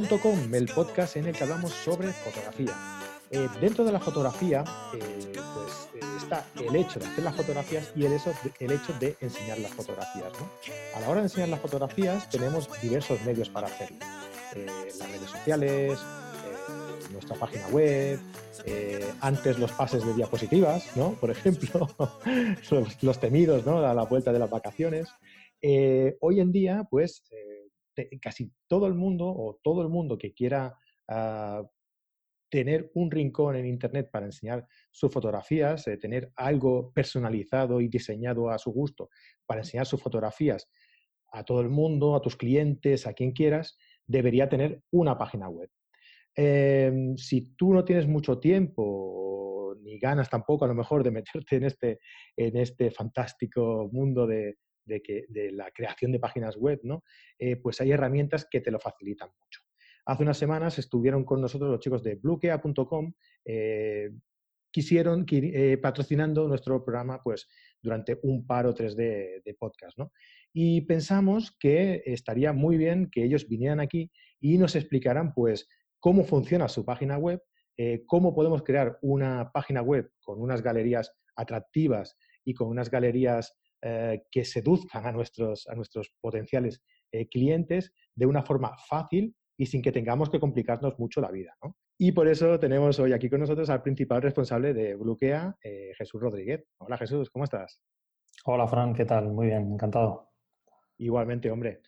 el podcast en el que hablamos sobre fotografía. Eh, dentro de la fotografía eh, pues, eh, está el hecho de hacer las fotografías y el hecho, de enseñar las fotografías. A la hora de enseñar las fotografías tenemos diversos medios para hacerlo. las redes sociales, nuestra página web, antes los pases de diapositivas, por ejemplo, los, temidos ¿no? a la vuelta de las vacaciones. hoy en día, pues casi todo el mundo o todo el mundo que quiera ah, tener un rincón en Internet para enseñar sus fotografías, eh, tener algo personalizado y diseñado a su gusto para enseñar sus fotografías a todo el mundo, a tus clientes, a quien quieras, debería tener una página web. Em, si tú no tienes mucho tiempo ni ganas tampoco a lo mejor de meterte en este, en este fantástico mundo de, de, que, de la creación de páginas web, ¿no? Eh, pues hay herramientas que te lo facilitan mucho. Hace unas semanas estuvieron con nosotros los chicos de bluekea.com, eh, quisieron eh, patrocinando nuestro programa pues durante un par o tres de, podcast, ¿no? Y pensamos que estaría muy bien que ellos vinieran aquí y nos explicaran pues cómo funciona su página web, cómo podemos crear una página web con unas galerías atractivas y con unas galerías eh, que seduzcan a nuestros, a nuestros potenciales eh, clientes de una forma fácil y sin que tengamos que complicarnos mucho la vida. Y por eso tenemos hoy aquí con nosotros al principal responsable de Bluquea, eh, Jesús Rodríguez. Hola Jesús, ¿cómo estás? Hola Fran, ¿qué tal? Muy bien, encantado. Igualmente, hombre.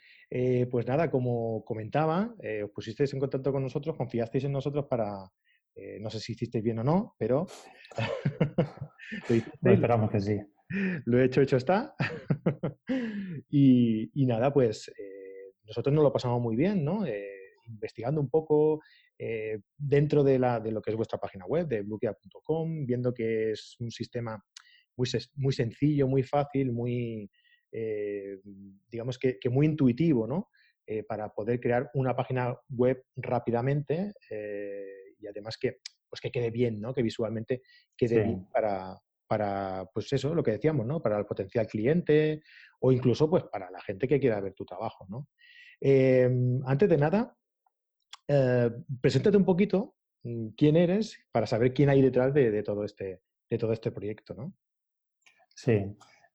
pues nada, como comentaba, os pusisteis en contacto con nosotros, confiasteis en nosotros para, no sé si hicisteis bien o no, pero... esperamos que sí. Lo he hecho, hecho está. y, nada, pues eh, nosotros nos lo pasamos muy bien, ¿no? Eh, investigando un poco eh, dentro de, la, de, lo que es vuestra página web, de bluekea.com, viendo que es un sistema muy, muy sencillo, muy fácil, muy, digamos que, muy intuitivo, ¿no? para poder crear una página web rápidamente y además que, pues que quede bien, ¿no? Que visualmente quede bien para, para, pues eso, lo que decíamos, ¿no? Para el potencial cliente o incluso, pues, para la gente que quiera ver tu trabajo, ¿no? Em, antes de nada, eh, preséntate un poquito mm, quién eres para saber quién hay detrás de, todo, este, de todo este proyecto, ¿no? Sí.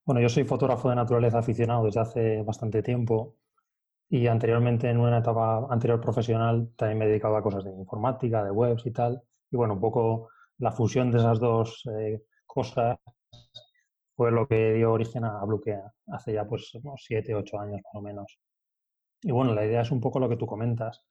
Bueno, yo soy fotógrafo de naturaleza aficionado desde hace bastante tiempo y anteriormente, en una etapa anterior profesional, también me he dedicado a cosas de informática, de webs y tal. Y bueno, un poco la fusión de esas dos eh, cosas fue lo que dio origen a Bluekea hace ya pues unos 7, 8 años más o menos. Y bueno, la idea es un poco lo que tú comentas,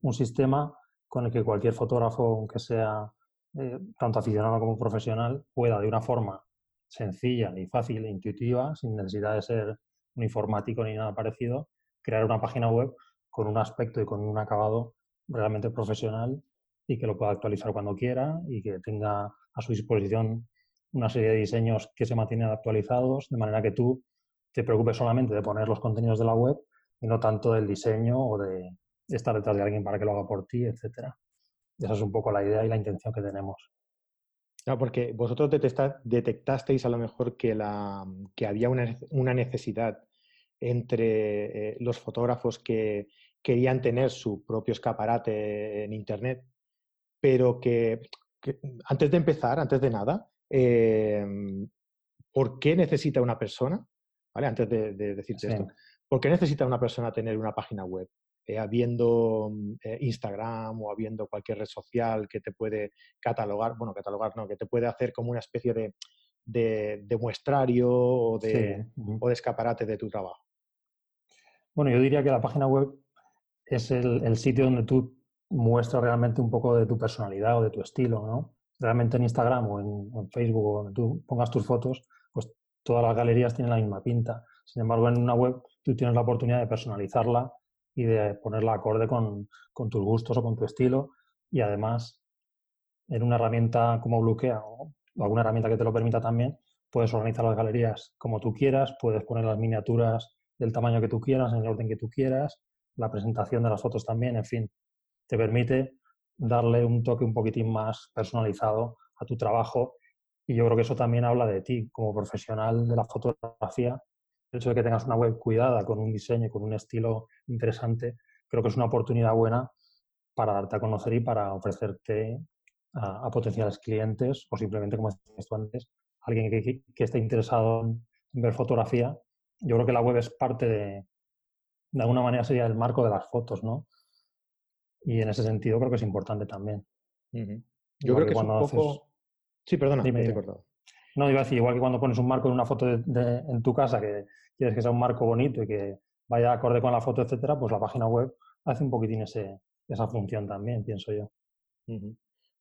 un sistema con el que cualquier fotógrafo, aunque sea eh, tanto aficionado como profesional, pueda de una forma sencilla y fácil e intuitiva, sin necesidad de ser un informático ni nada parecido, crear una página web con un aspecto y con un acabado realmente profesional y que lo pueda actualizar cuando quiera y que tenga a su disposición una serie de diseños que se mantienen actualizados, de manera que tú te preocupes solamente de poner los contenidos de la web y no tanto del diseño o de estar detrás de alguien para que lo haga por ti, etcétera. Esa es un poco la idea y la intención que tenemos. No, porque vosotros detectasteis a lo mejor que había una, necesidad entre eh, los fotógrafos que querían tener su propio escaparate en Internet, pero que antes de empezar, antes de nada, Em, ¿por qué necesita una persona? ¿Vale? Antes de, decirte esto, ¿por qué necesita una persona tener una página web? Eh, habiendo eh, Instagram o habiendo cualquier red social que te puede catalogar, bueno, catalogar no, que te puede hacer como una especie de, de, muestrario o de, o de escaparate de tu trabajo. Bueno, yo diría que la página web es el, el, sitio donde tú muestras realmente un poco de tu personalidad o de tu estilo, ¿no? Realmente en Instagram o en, Facebook o donde tú pongas tus fotos, pues todas las galerías tienen la misma pinta. Sin embargo, en una web tú tienes la oportunidad de personalizarla y de ponerla acorde con, tus gustos o con tu estilo. Y además, en una herramienta como Bloquea o alguna herramienta que te lo permita también, puedes organizar las galerías como tú quieras, puedes poner las miniaturas del tamaño que tú quieras, en el orden que tú quieras, la presentación de las fotos también, en fin, te permite darle un toque un poquitín más personalizado a tu trabajo. Y yo creo que eso también habla de ti como profesional de la fotografía. El hecho de que tengas una web cuidada, con un diseño, con un estilo interesante, creo que es una oportunidad buena para darte a conocer y para ofrecerte a, potenciales clientes o simplemente, como decías tú antes, alguien que, que, esté interesado en ver fotografía. Yo creo que la web es parte de, de alguna manera sería el marco de las fotos, ¿no? Y en ese sentido creo que es importante también. Yo creo que, cuando es un poco... Sí, perdona, dime, te he cortado. No, iba a decir, igual que cuando pones un marco en una foto de, en tu casa, que quieres que sea un marco bonito y que vaya acorde con la foto, etcétera, pues la página web hace un poquitín ese, esa función también, pienso yo. Uh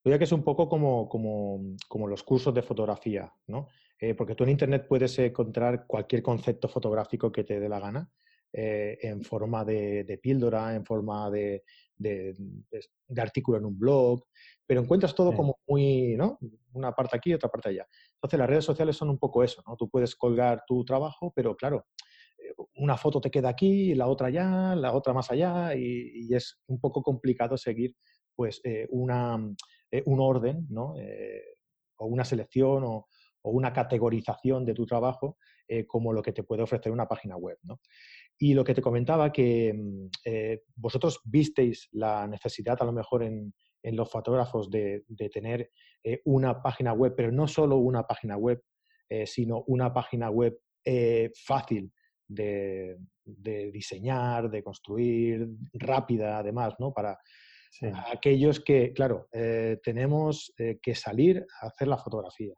que es un poco como, como, los cursos de fotografía, ¿no? Eh, porque tú en Internet puedes encontrar cualquier concepto fotográfico que te dé la gana, eh, en forma de, píldora, en forma de, de, artículo en un blog, pero encuentras todo como muy, ¿no? Una parte aquí otra parte allá. Entonces las redes sociales son un poco eso, ¿no? Tú puedes colgar tu trabajo, pero claro, una foto te queda aquí, la otra allá, la otra más allá, y, es un poco complicado seguir pues eh, una, eh, un orden, ¿no? Eh, o una selección o, una categorización de tu trabajo como lo que te puede ofrecer una página web. ¿no? Y lo que te comentaba, que mm, vosotros visteis la necesidad a lo mejor en, los fotógrafos de, de tener una página web, pero no solo una página web, sino una página web fácil de, diseñar, de construir, rápida además, ¿no? Para aquellos que, claro, eh, tenemos eh, que salir a hacer la fotografía.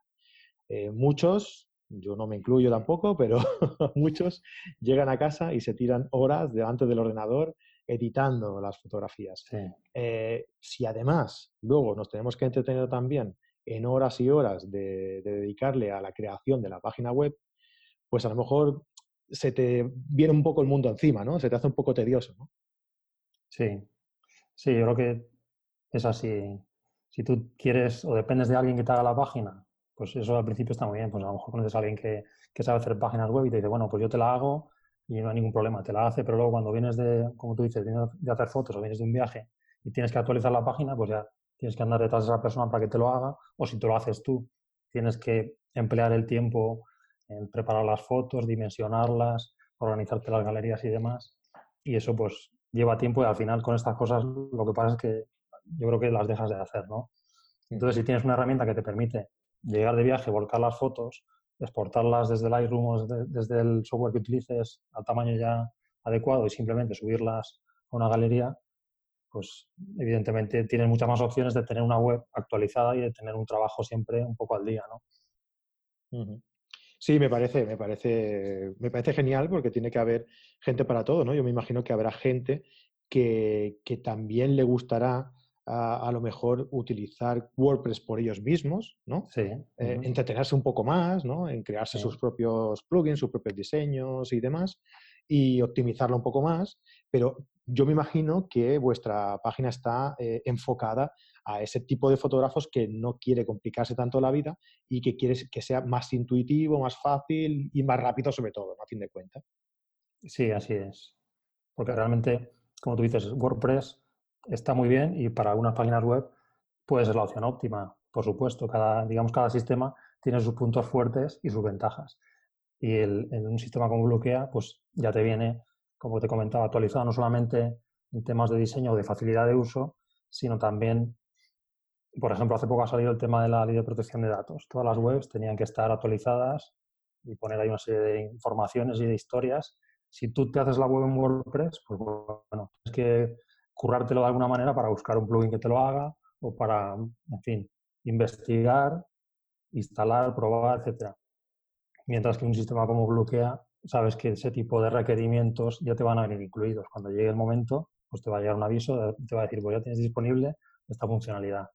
Eh, muchos, yo no me incluyo tampoco, pero muchos llegan a casa y se tiran horas delante del ordenador editando las fotografías. si además luego nos tenemos que entretener también en horas y horas de, dedicarle a la creación de la página web, pues a lo mejor se te viene un poco el mundo encima, ¿no? Se te hace un poco tedioso, ¿no? Sí, sí, yo creo que es así. Si tú quieres o dependes de alguien que te haga la página, pues eso al principio está muy bien. Pues a lo mejor conoces a alguien que, sabe hacer páginas web y te dice, bueno, pues yo te la hago y no hay ningún problema, te la hace, pero luego cuando vienes de, como tú dices, vienes de hacer fotos o vienes de un viaje y tienes que actualizar la página, pues ya tienes que andar detrás de esa persona para que te lo haga, o si te lo haces tú, tienes que emplear el tiempo en preparar las fotos, dimensionarlas, organizarte las galerías y demás. Y eso pues lleva tiempo y al final con estas cosas lo que pasa es que yo creo que las dejas de hacer, ¿no? Entonces, si tienes una herramienta que te permite llegar de viaje, volcar las fotos, exportarlas desde Lightroom o desde, el software que utilices al tamaño ya adecuado y simplemente subirlas a una galería, pues evidentemente tienes muchas más opciones de tener una web actualizada y de tener un trabajo siempre un poco al día, ¿no? Sí, me parece, me parece, me parece genial porque tiene que haber gente para todo, ¿no? Yo me imagino que habrá gente que, también le gustará a, lo mejor utilizar WordPress por ellos mismos, ¿no? Sí. Eh, entretenerse un poco más, ¿no? En crearse sus propios plugins, sus propios diseños y demás, y optimizarlo un poco más, pero yo me imagino que vuestra página está eh, enfocada a ese tipo de fotógrafos que no quiere complicarse tanto la vida y que quiere que sea más intuitivo, más fácil y más rápido sobre todo, a fin de cuentas. Sí, así es. Porque realmente, como tú dices, WordPress está muy bien y para algunas páginas web puede ser la opción óptima. Por supuesto, cada, digamos, cada sistema tiene sus puntos fuertes y sus ventajas. Y en un sistema como Bloquea, pues ya te viene, como te comentaba, actualizado no solamente en temas de diseño o de facilidad de uso, sino también por ejemplo, hace poco ha salido el tema de la ley de protección de datos. Todas las webs tenían que estar actualizadas y poner ahí una serie de informaciones y de historias. Si tú te haces la web en WordPress, pues bueno, tienes que currártelo de alguna manera para buscar un plugin que te lo haga o para, en fin, investigar, instalar, probar, etcétera. Mientras que un sistema como Bloquea, sabes que ese tipo de requerimientos ya te van a venir incluidos. Cuando llegue el momento, pues te va a llegar un aviso, te va a decir, pues ya tienes disponible esta funcionalidad.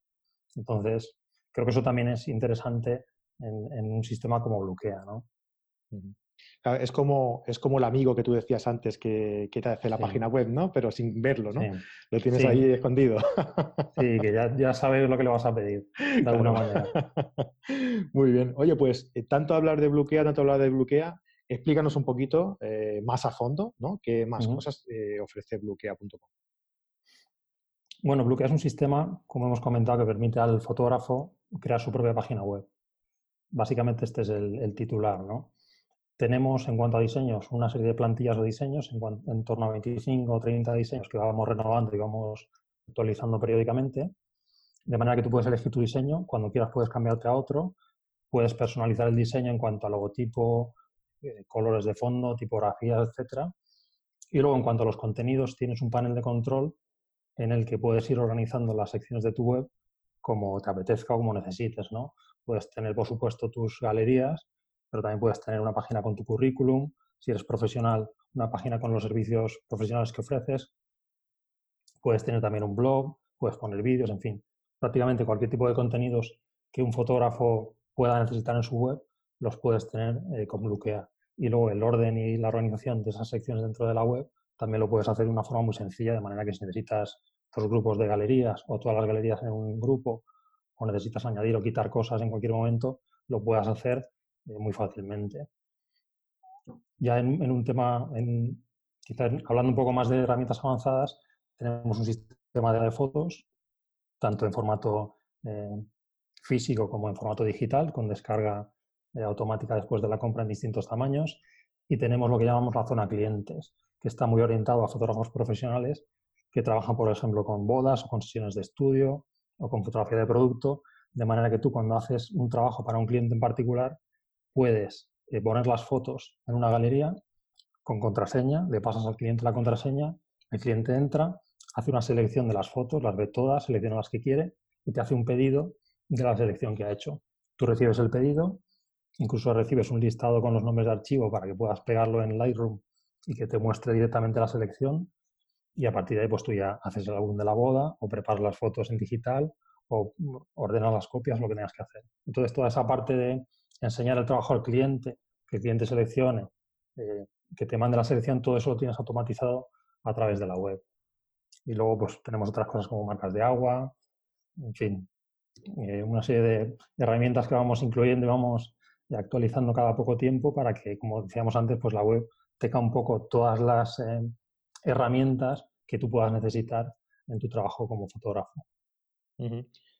Entonces, creo que eso también es interesante en, un sistema como Bloquea, ¿no? Es como, es como el amigo que tú decías antes que, te hace la página web, ¿no? Pero sin verlo, ¿no? Lo tienes ahí escondido. Sí, que ya, sabes lo que le vas a pedir, de alguna manera. Muy bien. Oye, pues eh, tanto hablar de bloquea, tanto hablar de bloquea, explícanos un poquito eh, más a fondo, ¿no? ¿Qué más cosas eh, ofrece bloquea.com? Bueno, Bloquea es un sistema, como hemos comentado, que permite al fotógrafo crear su propia página web. Básicamente este es el, titular, ¿no? Tenemos en cuanto a diseños una serie de plantillas o diseños, en, torno a 25 o 30 diseños que vamos renovando y vamos actualizando periódicamente, de manera que tú puedes elegir tu diseño, cuando quieras puedes cambiarte a otro, puedes personalizar el diseño en cuanto a logotipo, eh, colores de fondo, tipografías, etcétera. Y luego en cuanto a los contenidos, tienes un panel de control en el que puedes ir organizando las secciones de tu web como te apetezca o como necesites, ¿no? Puedes tener, por supuesto, tus galerías, pero también puedes tener una página con tu currículum, si eres profesional, una página con los servicios profesionales que ofreces. Puedes tener también un blog, puedes poner vídeos, en fin, prácticamente cualquier tipo de contenidos que un fotógrafo pueda necesitar en su web, los puedes tener eh, con Bluekea. Y luego el orden y la organización de esas secciones dentro de la web también lo puedes hacer de una forma muy sencilla, de manera que si necesitas dos grupos de galerías o todas las galerías en un grupo o necesitas añadir o quitar cosas en cualquier momento, lo puedas hacer eh, muy fácilmente. Ya en, un tema, en, quizás hablando un poco más de herramientas avanzadas, tenemos un sistema de fotos, tanto en formato eh, físico como en formato digital, con descarga eh, automática después de la compra en distintos tamaños. Y tenemos lo que llamamos la zona clientes, que está muy orientado a fotógrafos profesionales que trabajan, por ejemplo, con bodas o con sesiones de estudio o con fotografía de producto, de manera que tú cuando haces un trabajo para un cliente en particular, puedes eh, poner las fotos en una galería con contraseña, le pasas al cliente la contraseña, el cliente entra, hace una selección de las fotos, las ve todas, selecciona las que quiere y te hace un pedido de la selección que ha hecho. Tú recibes el pedido, incluso recibes un listado con los nombres de archivo para que puedas pegarlo en Lightroom y que te muestre directamente la selección y a partir de ahí pues tú ya haces el álbum de la boda o preparas las fotos en digital o ordenas las copias, lo que tengas que hacer. Entonces toda esa parte de enseñar el trabajo al cliente, que el cliente seleccione, eh, que te mande la selección, todo eso lo tienes automatizado a través de la web. Y luego pues tenemos otras cosas como marcas de agua, en fin, eh, una serie de, herramientas que vamos incluyendo y vamos actualizando cada poco tiempo para que, como decíamos antes, pues la web tenga un poco todas las eh, herramientas que tú puedas necesitar en tu trabajo como fotógrafo.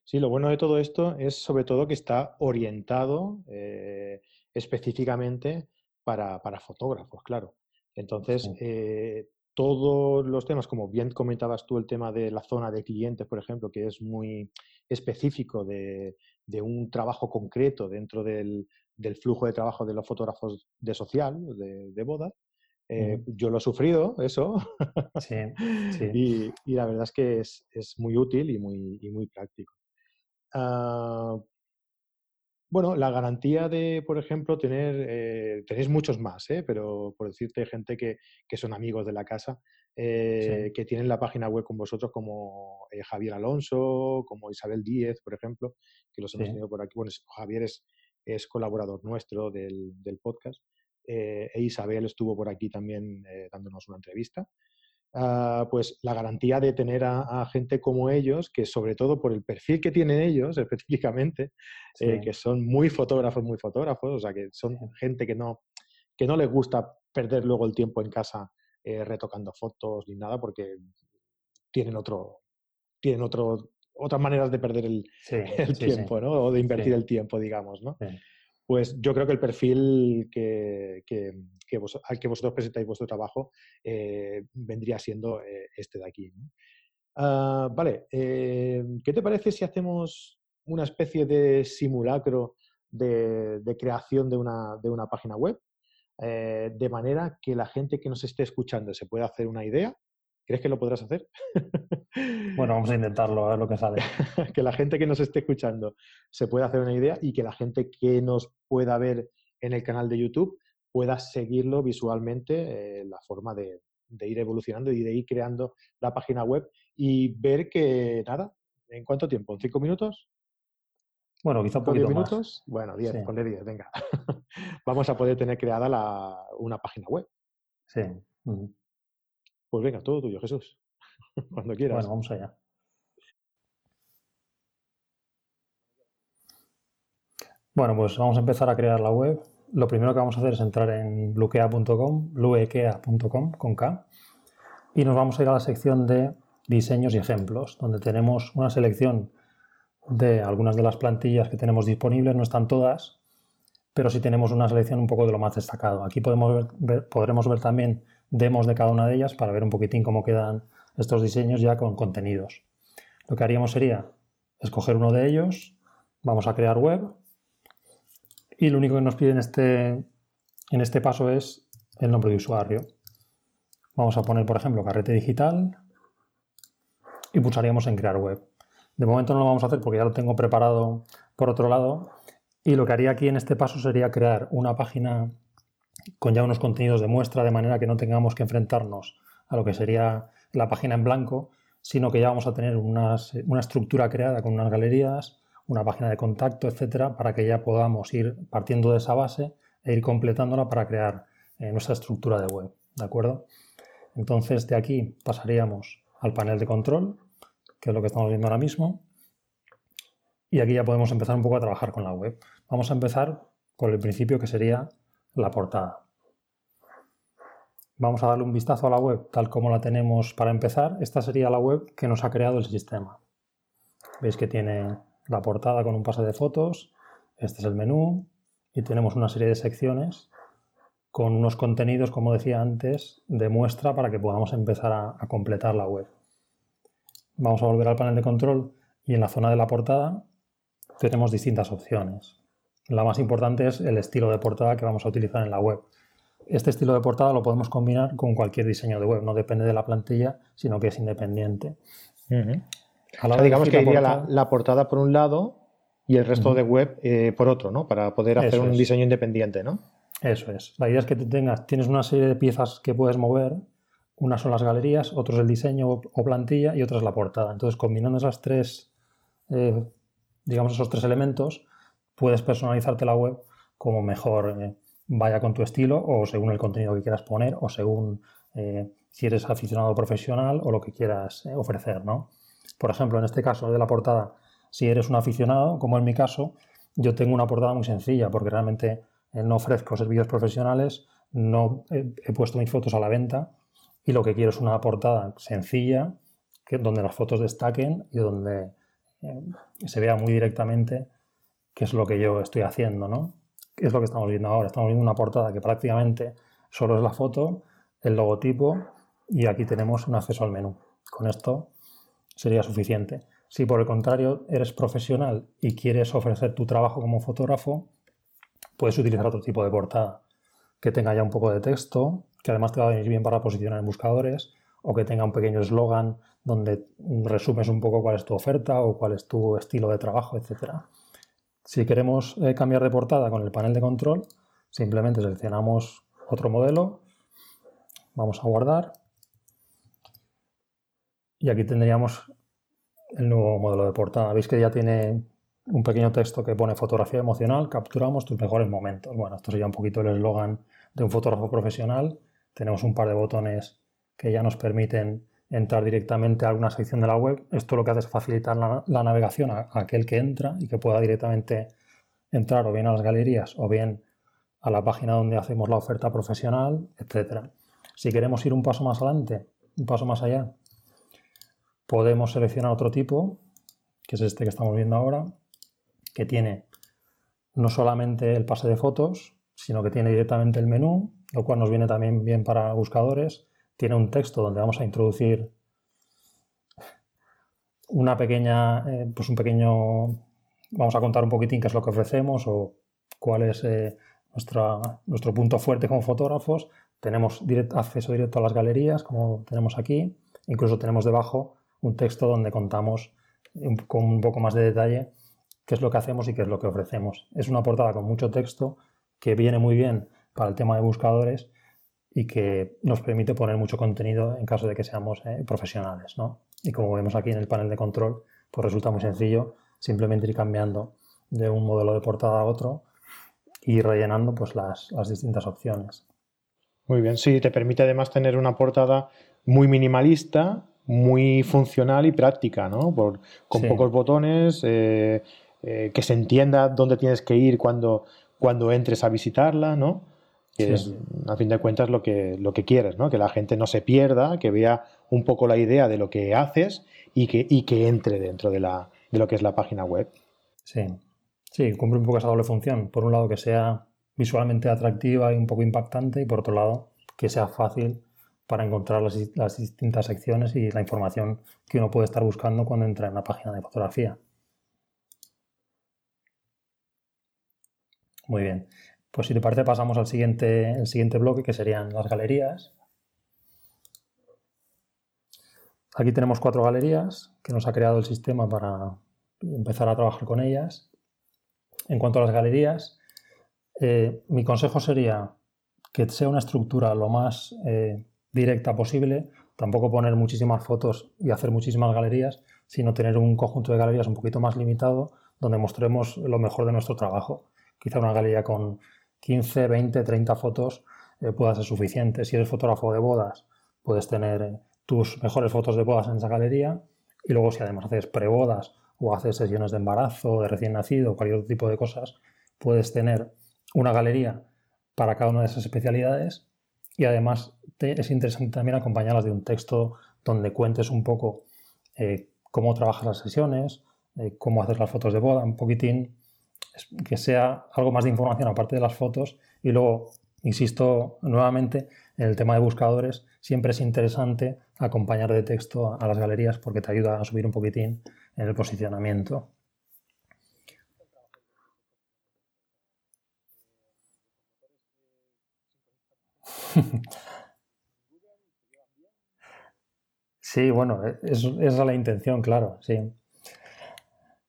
Sí, lo bueno de todo esto es sobre todo que está orientado eh, específicamente para, fotógrafos, claro. Entonces, eh, todos los temas, como bien comentabas tú, el tema de la zona de clientes, por ejemplo, que es muy específico de, un trabajo concreto dentro del, flujo de trabajo de los fotógrafos de social, de, de bodas, eh, yo lo he sufrido, eso. Sí, y, la verdad es que es, muy útil y muy, muy práctico. Ah, bueno, la garantía de, por ejemplo, tener, eh, tenéis muchos más, ¿eh? pero por decirte gente que, son amigos de la casa, que tienen la página web con vosotros, como Javier Alonso, como Isabel Díez, por ejemplo, que los hemos tenido por aquí. Bueno, Javier es, es colaborador nuestro del, del podcast. Eh, e Isabel estuvo por aquí también eh, dándonos una entrevista. Ah, pues la garantía de tener a, gente como ellos, que sobre todo por el perfil que tienen ellos específicamente, eh, que son muy fotógrafos, muy fotógrafos, o sea, que son gente que no, que no les gusta perder luego el tiempo en casa retocando fotos ni nada, porque tienen otro, tienen otro, otras maneras de perder el, tiempo, ¿no? O de invertir el tiempo, digamos, ¿no? Pues yo creo que el perfil que, al que vosotros presentáis vuestro trabajo eh, vendría siendo eh, este de aquí. Ah, vale, eh, ¿qué te parece si hacemos una especie de simulacro de, creación de una, de una, página web? de manera que la gente que nos esté escuchando se pueda hacer una idea ¿Crees que lo podrás hacer? Bueno, vamos a intentarlo, a ver lo que sale. que la gente que nos esté escuchando se pueda hacer una idea y que la gente que nos pueda ver en el canal de YouTube pueda seguirlo visualmente, eh, la forma de, ir evolucionando y de ir creando la página web y ver que, nada, ¿en cuánto tiempo? ¿En cinco minutos? Bueno, quizá un poquito diez minutos? Bueno, diez, ponle diez, venga. Vamos a poder tener creada una página web. Sí. Pues venga, todo tuyo, Jesús. Cuando quieras. Bueno, vamos allá. Bueno, pues vamos a empezar a crear la web. Lo primero que vamos a hacer es entrar en bluekea.com, bluekea.com con K, y nos vamos a ir a la sección de diseños y ejemplos, donde tenemos una selección de algunas de las plantillas que tenemos disponibles, no están todas, pero sí tenemos una selección un poco de lo más destacado. Aquí podemos ver, podremos ver también demos de cada una de ellas para ver un poquitín cómo quedan estos diseños ya con contenidos. Lo que haríamos sería escoger uno de ellos, vamos a crear web y lo único que nos pide en este, en este paso es el nombre de usuario. Vamos a poner, por ejemplo, carrete digital y pulsaríamos en crear web. De momento no lo vamos a hacer porque ya lo tengo preparado por otro lado y lo que haría aquí en este paso sería crear una página con ya unos contenidos de muestra de manera que no tengamos que enfrentarnos a lo que sería la página en blanco, sino que ya vamos a tener una estructura creada con unas galerías, una página de contacto, etcétera, para que ya podamos ir partiendo de esa base e ir completándola para crear eh, nuestra estructura de web. ¿De acuerdo? Entonces, de aquí pasaríamos al panel de control, que es lo que estamos viendo ahora mismo. Y aquí ya podemos empezar un poco a trabajar con la web. Vamos a empezar por el principio que sería la portada. Vamos a darle un vistazo a la web tal como la tenemos para empezar. Esta sería la web que nos ha creado el sistema. Veis que tiene la portada con un pase de fotos, este es el menú y tenemos una serie de secciones con unos contenidos, como decía antes, de muestra para que podamos empezar a, a completar la web. Vamos a volver al panel de control y en la zona de la portada tenemos distintas opciones. La más importante es el estilo de portada que vamos a utilizar en la web. Este estilo de portada lo podemos combinar con cualquier diseño de web, no depende de la plantilla, sino que es independiente. digamos que iría la, portada por un lado y el resto de web eh, por otro, ¿no? Para poder hacer un diseño independiente, ¿no? Eso es. La idea es que tengas, tienes una serie de piezas que puedes mover. Una son las galerías, otro es el diseño o plantilla y otra es la portada. Entonces, combinando esas tres, eh, digamos, esos tres elementos, puedes personalizarte la web como mejor eh, vaya con tu estilo o según el contenido que quieras poner o según eh, si eres aficionado profesional o lo que quieras eh, ofrecer, ¿no? Por ejemplo, en este caso de la portada, si eres un aficionado, como en mi caso, yo tengo una portada muy sencilla porque realmente no ofrezco servicios profesionales, no he, puesto mis fotos a la venta y lo que quiero es una portada sencilla que, donde las fotos destaquen y donde se vea muy directamente que es lo que yo estoy haciendo, ¿no? Es lo que estamos viendo ahora. Estamos viendo una portada que prácticamente solo es la foto, el logotipo y aquí tenemos un acceso al menú. Con esto sería suficiente. Si por el contrario eres profesional y quieres ofrecer tu trabajo como fotógrafo, puedes utilizar otro tipo de portada que tenga ya un poco de texto, que además te va a venir bien para posicionar en buscadores, o que tenga un pequeño eslogan donde resumes un poco cuál es tu oferta o cuál es tu estilo de trabajo, etcétera. Si queremos eh, cambiar de portada con el panel de control, simplemente seleccionamos otro modelo, vamos a guardar y aquí tendríamos el nuevo modelo de portada. Veis que ya tiene un pequeño texto que pone fotografía emocional, capturamos tus mejores momentos. Bueno, esto sería un poquito el eslogan de un fotógrafo profesional. Tenemos un par de botones que ya nos permiten entrar directamente a alguna sección de la web. Esto lo que hace es facilitar la, navegación a, aquel que entra y que pueda directamente entrar o bien a las galerías o bien a la página donde hacemos la oferta profesional, etc. Si queremos ir un paso más adelante, un paso más allá, podemos seleccionar otro tipo, que es este que estamos viendo ahora, que tiene no solamente el pase de fotos, sino que tiene directamente el menú, lo cual nos viene también bien para buscadores tiene un texto donde vamos a introducir una pequeña, eh, pues un pequeño, vamos a contar un poquitín qué es lo que ofrecemos o cuál es eh, nuestro punto fuerte como fotógrafos. Tenemos acceso directo a las galerías, como tenemos aquí. Incluso tenemos debajo un texto donde contamos con un poco más de detalle qué es lo que hacemos y qué es lo que ofrecemos. Es una portada con mucho texto que viene muy bien para el tema de buscadores y que nos permite poner mucho contenido en caso de que seamos eh, profesionales. ¿no? Y como vemos aquí en el panel de control, pues resulta muy sencillo simplemente ir cambiando de un modelo de portada a otro y rellenando pues, las, distintas opciones. Muy bien, sí, te permite además tener una portada muy minimalista, muy funcional y práctica, ¿no? Por, con pocos botones, eh, eh, que se entienda dónde tienes que ir cuando, cuando entres a visitarla, ¿no? Que es a fin de cuentas lo que, lo que quieres, ¿no? que la gente no se pierda, que vea un poco la idea de lo que haces y que, y que entre dentro de, la, de lo que es la página web. Sí, sí, cumple un poco esa doble función. Por un lado, que sea visualmente atractiva y un poco impactante y por otro lado, que sea fácil para encontrar las, las, distintas secciones y la información que uno puede estar buscando cuando entra en una página de fotografía. Muy bien. Pues si te parece pasamos al siguiente, el siguiente bloque que serían las galerías. Aquí tenemos cuatro galerías que nos ha creado el sistema para empezar a trabajar con ellas. En cuanto a las galerías, eh, mi consejo sería que sea una estructura lo más eh, directa posible, tampoco poner muchísimas fotos y hacer muchísimas galerías, sino tener un conjunto de galerías un poquito más limitado donde mostremos lo mejor de nuestro trabajo. Quizá una galería con 15, 20, 30 fotos eh, pueda ser suficiente. Si eres fotógrafo de bodas, puedes tener tus mejores fotos de bodas en esa galería y luego si además haces prebodas o haces sesiones de embarazo, de recién nacido, cualquier otro tipo de cosas, puedes tener una galería para cada una de esas especialidades y además es interesante también acompañarlas de un texto donde cuentes un poco eh, cómo trabajas las sesiones, eh, cómo haces las fotos de boda, un poquitín, que sea algo más de información aparte de las fotos y luego, insisto nuevamente, en el tema de buscadores, siempre es interesante acompañar de texto a las galerías porque te ayuda a subir un poquitín en el posicionamiento. Sí, bueno, es, esa es la intención, claro, sí.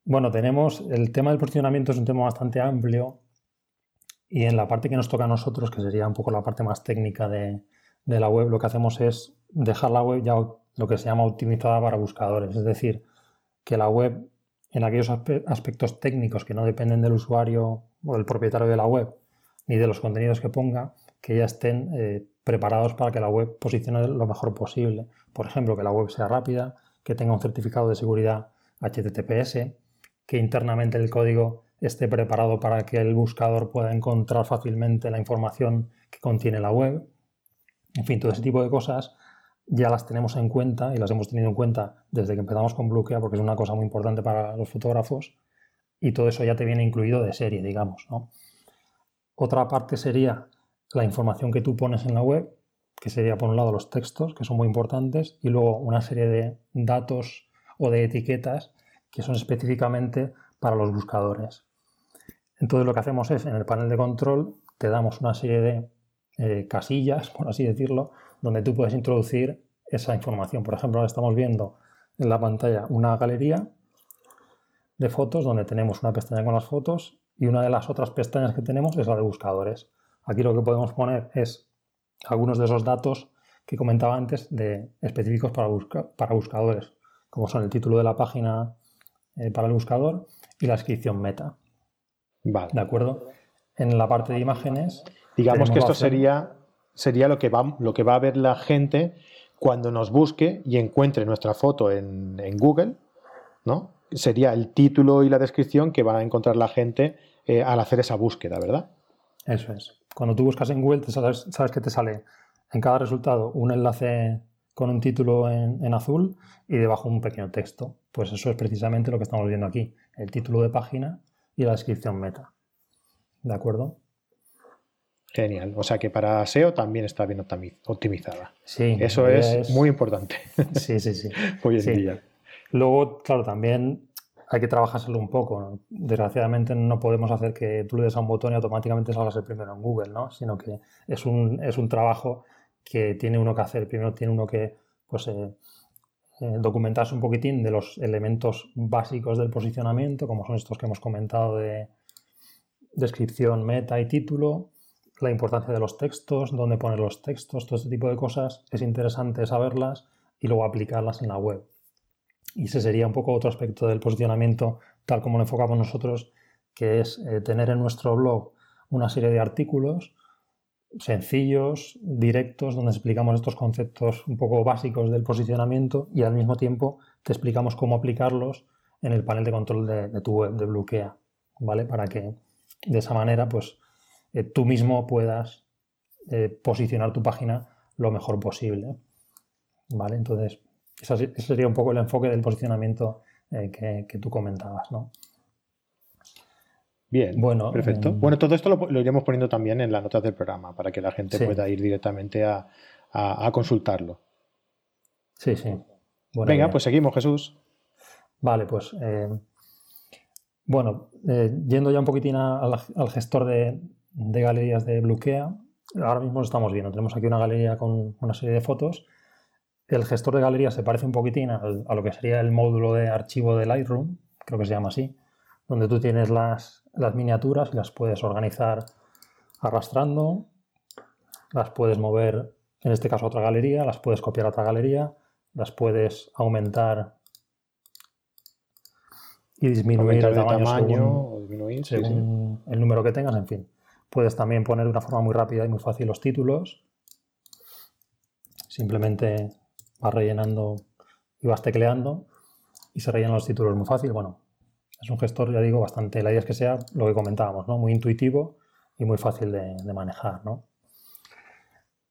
Bueno, tenemos el tema del posicionamiento es un tema bastante amplio y en la parte que nos toca a nosotros, que sería un poco la parte más técnica de, la web, lo que hacemos es dejar la web ya lo que se llama optimizada para buscadores, es decir, que la web en aquellos aspectos técnicos que no dependen del usuario o del propietario de la web ni de los contenidos que ponga, que ya estén eh, preparados para que la web posicione lo mejor posible. Por ejemplo, que la web sea rápida, que tenga un certificado de seguridad HTTPS, que internamente el código esté preparado para que el buscador pueda encontrar fácilmente la información que contiene la web. En fin, todo ese tipo de cosas ya las tenemos en cuenta y las hemos tenido en cuenta desde que empezamos con Bluekea porque es una cosa muy importante para los fotógrafos y todo eso ya te viene incluido de serie, digamos. Otra parte sería la información que tú pones en la web, que sería por un lado los textos, que son muy importantes, y luego una serie de datos o de etiquetas que son específicamente para los buscadores. Entonces lo que hacemos es, en el panel de control, te damos una serie de eh, casillas, por así decirlo, donde tú puedes introducir esa información. Por ejemplo, ahora estamos viendo en la pantalla una galería de fotos donde tenemos una pestaña con las fotos y una de las otras pestañas que tenemos es la de buscadores. Aquí lo que podemos poner es algunos de esos datos que comentaba antes de específicos para, para buscadores, como son el título de la página eh, para el buscador y la descripción meta. Vale. ¿De acuerdo? En la parte de imágenes. Digamos que esto sería, sería lo, que va, lo que va a ver la gente cuando nos busque y encuentre nuestra foto en, en Google, ¿no? Sería el título y la descripción que van a encontrar la gente eh, al hacer esa búsqueda, ¿verdad? Eso es. Cuando tú buscas en Google, sabes, sabes que te sale en cada resultado un enlace con un título en, azul y debajo un pequeño texto. Pues eso es precisamente lo que estamos viendo aquí, el título de página y la descripción meta. ¿De acuerdo? Genial. O sea que para SEO también está bien optimizada. Sí. Eso es, muy importante. Sí, sí, sí. Hoy en día. Luego, claro, también hay que trabajárselo un poco. Desgraciadamente no podemos hacer que tú le des a un botón y automáticamente salgas el primero en Google, ¿no? Sino que es un, es un trabajo que tiene uno que hacer. Primero tiene uno que pues, eh, eh, documentarse un poquitín de los elementos básicos del posicionamiento, como son estos que hemos comentado de descripción, meta y título, la importancia de los textos, dónde poner los textos, todo este tipo de cosas. Es interesante saberlas y luego aplicarlas en la web. Y ese sería un poco otro aspecto del posicionamiento, tal como lo enfocamos nosotros, que es eh, tener en nuestro blog una serie de artículos sencillos, directos, donde explicamos estos conceptos un poco básicos del posicionamiento y al mismo tiempo te explicamos cómo aplicarlos en el panel de control de, tu web, de Bloquea, ¿vale? Para que de esa manera, pues, eh, tú mismo puedas eh, posicionar tu página lo mejor posible, ¿vale? Entonces, ese sería un poco el enfoque del posicionamiento eh, que, tú comentabas, ¿no? Bien, bueno, perfecto. Eh, bueno, todo esto lo, iremos poniendo también en las notas del programa para que la gente pueda ir directamente a, a, consultarlo. Sí, sí. Venga, pues seguimos, Jesús. Vale, pues eh, bueno, eh, yendo ya un poquitín al, gestor de, galerías de Bluekea, ahora mismo lo estamos viendo. Tenemos aquí una galería con una serie de fotos. El gestor de galerías se parece un poquitín a lo que sería el módulo de archivo de Lightroom, creo que se llama así, donde tú tienes las, las miniaturas y las puedes organizar arrastrando, las puedes mover, en este caso a otra galería, las puedes copiar a otra galería, las puedes aumentar y disminuir el tamaño, según, el número que tengas, en fin. Puedes también poner de una forma muy rápida y muy fácil los títulos. Simplemente vas rellenando y vas tecleando y se rellenan los títulos muy fácil. Bueno, es un gestor, ya digo, bastante, la idea es que sea lo que comentábamos, ¿no? Muy intuitivo y muy fácil de, manejar, ¿no?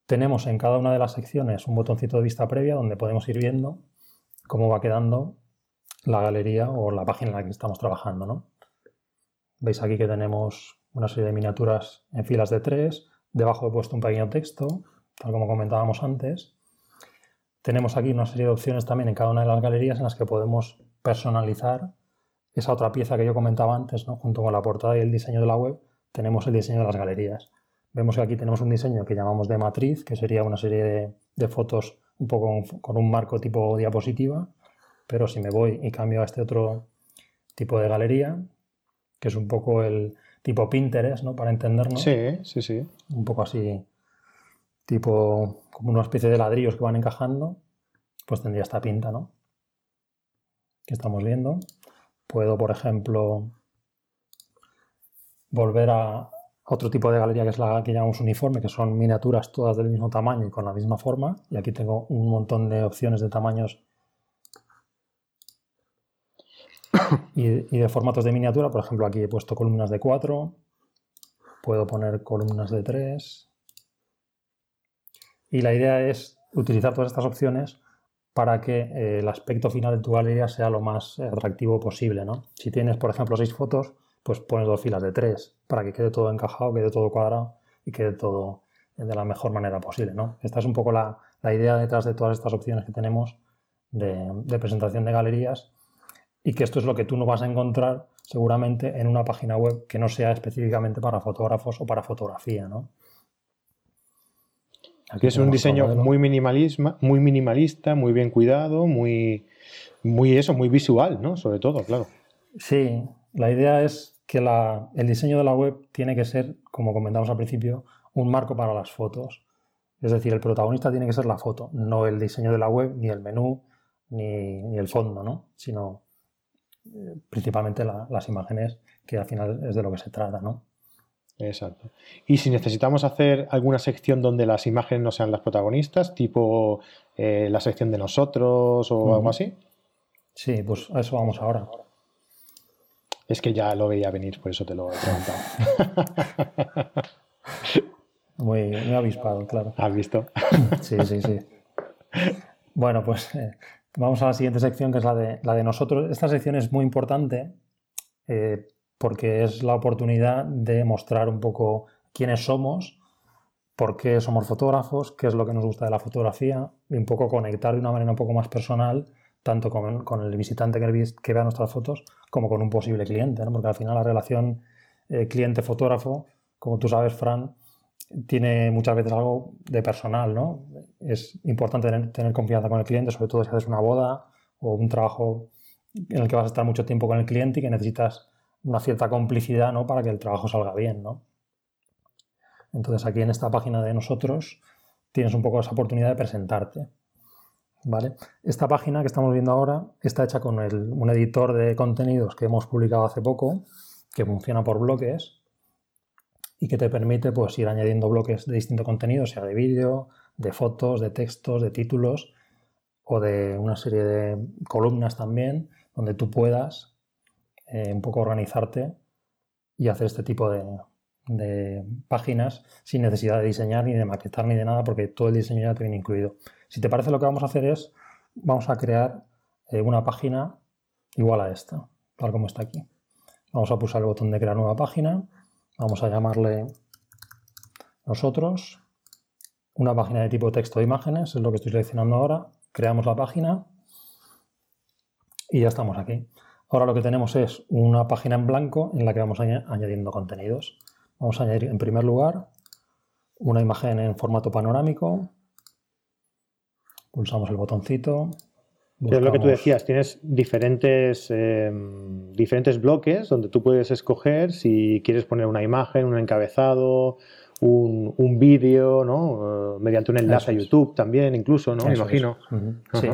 Tenemos en cada una de las secciones un botoncito de vista previa donde podemos ir viendo cómo va quedando la galería o la página en la que estamos trabajando. ¿no? Veis aquí que tenemos una serie de miniaturas en filas de tres. Debajo he puesto un pequeño texto, tal como comentábamos antes. Tenemos aquí una serie de opciones también en cada una de las galerías en las que podemos personalizar esa otra pieza que yo comentaba antes, ¿no? junto con la portada y el diseño de la web, tenemos el diseño de las galerías. Vemos que aquí tenemos un diseño que llamamos de matriz, que sería una serie de, fotos un poco con un marco tipo diapositiva, pero si me voy y cambio a este otro tipo de galería, que es un poco el tipo Pinterest, ¿no? Para entendernos. Sí, sí, sí. Un poco así, tipo como una especie de ladrillos que van encajando, pues tendría esta pinta, ¿no? Que estamos viendo. Puedo, por ejemplo, volver a otro tipo de galería que es la que llamamos uniforme, que son miniaturas todas del mismo tamaño y con la misma forma. Y aquí tengo un montón de opciones de tamaños y, de formatos de miniatura, por ejemplo, aquí he puesto columnas de 4, puedo poner columnas de 3. Y la idea es utilizar todas estas opciones para que eh, el aspecto final de tu galería sea lo más atractivo posible. ¿no? Si tienes, por ejemplo, seis fotos, pues pones dos filas de tres para que quede todo encajado, quede todo cuadrado y quede todo de la mejor manera posible. ¿no? Esta es un poco la, idea detrás de todas estas opciones que tenemos de presentación de galerías y que esto es lo que tú no vas a encontrar seguramente en una página web que no sea específicamente para fotógrafos o para fotografía, ¿no? Aquí es un diseño muy, muy minimalista, muy bien cuidado, muy, muy eso, muy visual, ¿no? Sobre todo, claro. Sí, la idea es que el diseño de la web tiene que ser, como comentamos al principio, un marco para las fotos. Es decir, el protagonista tiene que ser la foto, no el diseño de la web, ni el menú, ni, ni el fondo, ¿no? Sino principalmente las imágenes, que al final es de lo que se trata, ¿no? Exacto. Y si necesitamos hacer alguna sección donde las imágenes no sean las protagonistas, tipo eh, la sección de nosotros o algo así. Sí, pues a eso vamos ahora. Es que ya lo veía venir, por eso te lo he preguntado. muy, muy avispado, claro. ¿Has visto? sí, sí, sí. Bueno, pues eh, Vamos a la siguiente sección, que es la de, la de nosotros. Esta sección es muy importante eh, porque es la oportunidad de mostrar un poco quiénes somos, por qué somos fotógrafos, qué es lo que nos gusta de la fotografía y un poco conectar de una manera un poco más personal, tanto con, el visitante que, que, vea nuestras fotos como con un posible cliente, porque al final la relación eh, cliente-fotógrafo, como tú sabes, Fran, tiene muchas veces algo de personal, ¿no? Es importante tener, confianza con el cliente, sobre todo si haces una boda o un trabajo en el que vas a estar mucho tiempo con el cliente y que necesitas una cierta complicidad, ¿no? Para que el trabajo salga bien, ¿no? Entonces aquí en esta página de nosotros tienes un poco esa oportunidad de presentarte, ¿vale? Esta página que estamos viendo ahora está hecha con un editor de contenidos que hemos publicado hace poco, que funciona por bloques, y que te permite pues, ir añadiendo bloques de distinto contenido, sea de vídeo, de fotos, de textos, de títulos o de una serie de columnas también, donde tú puedas eh, un poco organizarte y hacer este tipo de, páginas sin necesidad de diseñar ni de maquetar ni de nada, porque todo el diseño ya te viene incluido. Si te parece, lo que vamos a hacer es, vamos a crear eh, una página igual a esta, tal como está aquí. Vamos a pulsar el botón de crear nueva página Vamos a llamarle nosotros. una página de tipo texto de imágenes, es lo que estoy seleccionando ahora. Creamos la página y ya estamos aquí. Ahora lo que tenemos es una página en blanco en la que vamos añadiendo contenidos. Vamos a añadir en primer lugar una imagen en formato panorámico. Pulsamos el botoncito. Es lo que tú decías, tienes diferentes, em, diferentes bloques donde tú puedes escoger si quieres poner una imagen, un encabezado, un, vídeo, ¿no? Eh, mediante un enlace a YouTube también, incluso, ¿no? Me imagino. sí.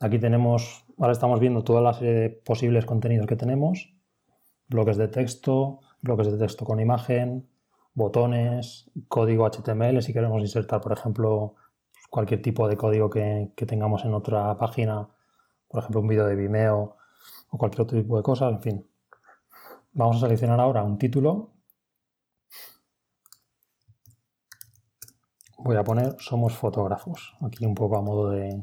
Aquí tenemos, ahora estamos viendo toda la serie de posibles contenidos que tenemos. Bloques de texto, bloques de texto con imagen, botones, código HTML si queremos insertar, por ejemplo, cualquier tipo de código que, que tengamos en otra página, por ejemplo, un vídeo de Vimeo o cualquier otro tipo de cosas, en fin. Vamos a seleccionar ahora un título voy a poner somos fotógrafos. Aquí un poco a modo de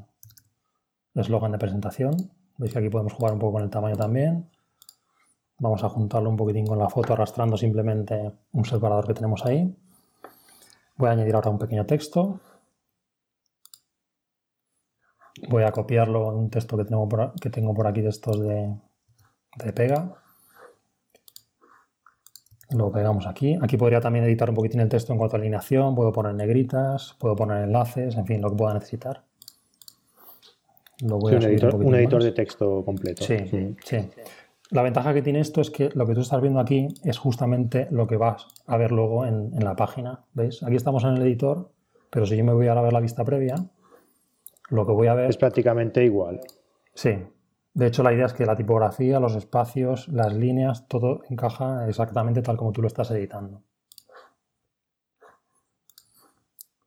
eslogan de presentación. Veis que aquí podemos jugar un poco con el tamaño también. Vamos a juntarlo un poquitín con la foto arrastrando simplemente un separador que tenemos ahí. Voy a añadir ahora un pequeño texto. Voy a copiarlo en un texto que tengo por, que tengo por aquí de estos de pega. Lo pegamos aquí. Aquí podría también editar un poquitín el texto en cuanto a alineación. Puedo poner negritas, puedo poner enlaces, en fin, lo que pueda necesitar. Lo voy a un, editor, un, editor, de texto completo. Sí, sí, La ventaja que tiene esto es que lo que tú estás viendo aquí es justamente lo que vas a ver luego en, en la página. ¿Veis? Aquí estamos en el editor, pero si yo me voy a ver la vista previa, lo que voy a ver... Es prácticamente igual. Sí, de hecho, la idea es que la tipografía, los espacios, las líneas, todo encaja exactamente tal como tú lo estás editando.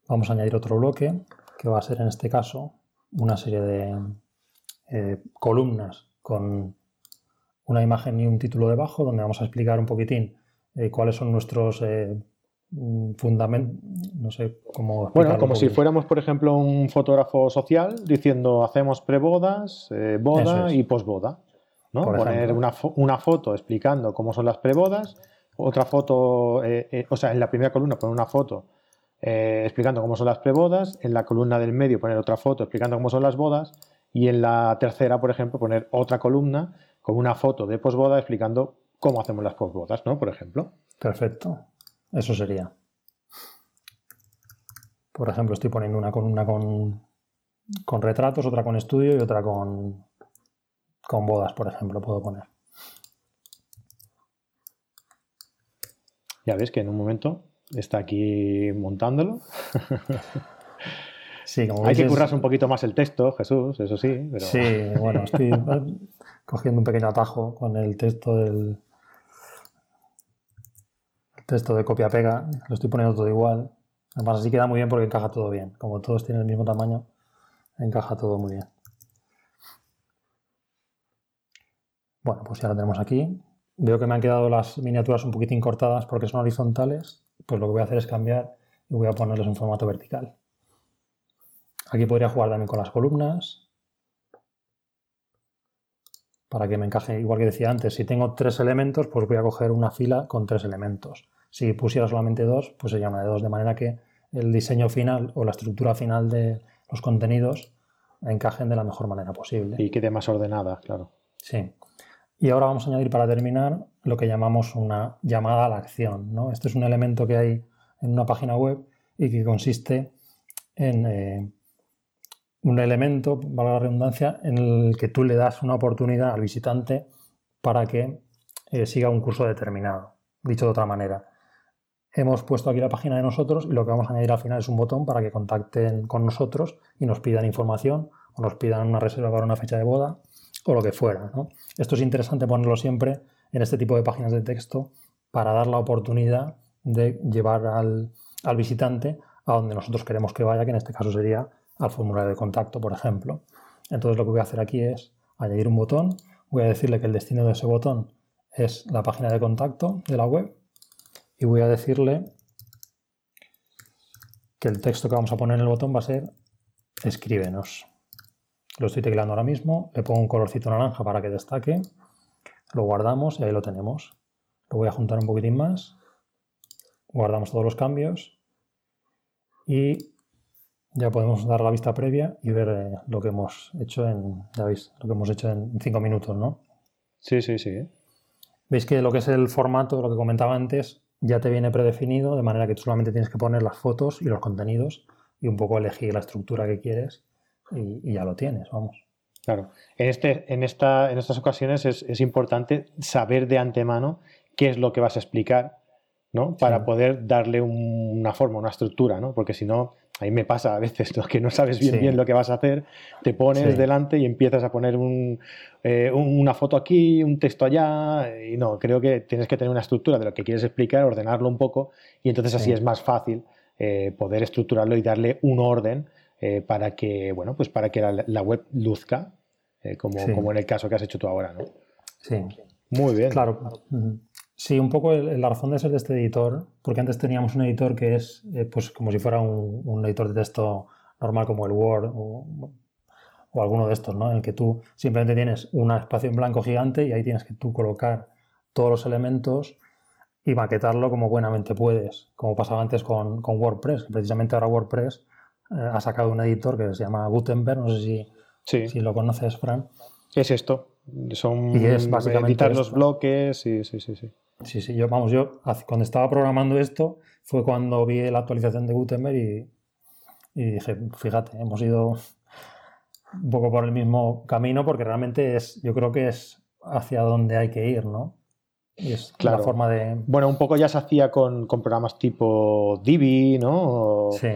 Vamos a añadir otro bloque, que va a ser en este caso una serie de eh, columnas con una imagen y un título debajo, donde vamos a explicar un poquitín eh, cuáles son nuestros eh, fundamento, no sé cómo. Bueno, como si fuéramos, por ejemplo, un fotógrafo social diciendo hacemos prebodas, boda y posboda. ¿no? Poner una, una, foto explicando cómo son las prebodas, otra foto, eh, eh, o sea, en la primera columna poner una foto explicando cómo son las prebodas, en la columna del medio poner otra foto explicando cómo son las bodas y en la tercera, por ejemplo, poner otra columna con una foto de posboda explicando cómo hacemos las posbodas, ¿no? Por ejemplo. Perfecto. Eso sería. Por ejemplo, estoy poniendo una columna con, con retratos, otra con estudio y otra con, con bodas, por ejemplo, puedo poner. Ya ves que en un momento está aquí montándolo. Sí, como Hay que currarse un poquito más el texto, Jesús, eso sí. Sí, bueno, estoy cogiendo un pequeño atajo con el texto del, texto de copia-pega, lo estoy poniendo todo igual. Además, así queda muy bien porque encaja todo bien. Como todos tienen el mismo tamaño, encaja todo muy bien. Bueno, pues ya lo tenemos aquí. Veo que me han quedado las miniaturas un poquitín cortadas porque son horizontales. Pues lo que voy a hacer es cambiar y voy a ponerles en formato vertical. Aquí podría jugar también con las columnas. Para que me encaje, igual que decía antes, si tengo tres elementos, pues voy a coger una fila con tres elementos. Si pusiera solamente dos, pues se llama de dos, de manera que el diseño final o la estructura final de los contenidos encajen de la mejor manera posible. Y quede más ordenada, claro. Sí. Y ahora vamos a añadir para terminar lo que llamamos una llamada a la acción. ¿no? Este es un elemento que hay en una página web y que consiste en eh, un elemento, valga la redundancia, en el que tú le das una oportunidad al visitante para que eh, siga un curso determinado. Dicho de otra manera, hemos puesto aquí la página de nosotros y lo que vamos a añadir al final es un botón para que contacten con nosotros y nos pidan información o nos pidan una reserva para una fecha de boda o lo que fuera. Esto es interesante ponerlo siempre en este tipo de páginas de texto para dar la oportunidad de llevar al, al visitante a donde nosotros queremos que vaya, que en este caso sería al formulario de contacto, por ejemplo. Entonces lo que voy a hacer aquí es añadir un botón, voy a decirle que el destino de ese botón es la página de contacto de la web y voy a decirle que el texto que vamos a poner en el botón va a ser escríbenos. Lo estoy tecleando ahora mismo, le pongo un colorcito naranja para que destaque, lo guardamos y ahí lo tenemos. Lo voy a juntar un poquitín más, guardamos todos los cambios y ya podemos dar la vista previa y ver eh, lo que hemos hecho en, ya veis, lo que hemos hecho en cinco minutos, ¿no? Sí, sí, sí. Veis que lo que es el formato, lo que comentaba antes, ya te viene predefinido, de manera que tú solamente tienes que poner las fotos y los contenidos y un poco elegir la estructura que quieres y, ya lo tienes, vamos. Claro. En, este, en, esta, en estas ocasiones es, importante saber de antemano qué es lo que vas a explicar, ¿no? Para poder darle una forma, una estructura, ¿no? Porque si no, a mí me pasa a veces que no sabes bien bien lo que vas a hacer, te pones delante y empiezas a poner eh, una foto aquí, un texto allá, y no, creo que tienes que tener una estructura de lo que quieres explicar, ordenarlo un poco, y entonces así es más fácil eh, poder estructurarlo y darle un orden eh, para que, bueno, pues para que la, web luzca, como, como en el caso que has hecho tú ahora, ¿no? Sí. Muy bien. Claro. Sí, un poco la razón de ser de este editor, porque antes teníamos un editor que es eh, pues como si fuera un, editor de texto normal como el Word o, alguno de estos, ¿no? En el que tú simplemente tienes un espacio en blanco gigante y ahí tienes que tú colocar todos los elementos y maquetarlo como buenamente puedes, como pasaba antes con, WordPress, que precisamente ahora WordPress eh, ha sacado un editor que se llama Gutenberg, no sé si, si lo conoces, Fran. ¿Qué es esto? Son y es básicamente editar los bloques, sí, sí, sí, sí. Sí, sí, yo, vamos, yo cuando estaba programando esto fue cuando vi la actualización de Gutenberg y, dije, fíjate, hemos ido un poco por el mismo camino porque realmente es, yo creo que es hacia donde hay que ir, ¿no? Y es la forma de... Bueno, un poco ya se hacía con, programas tipo Divi, ¿no? sí.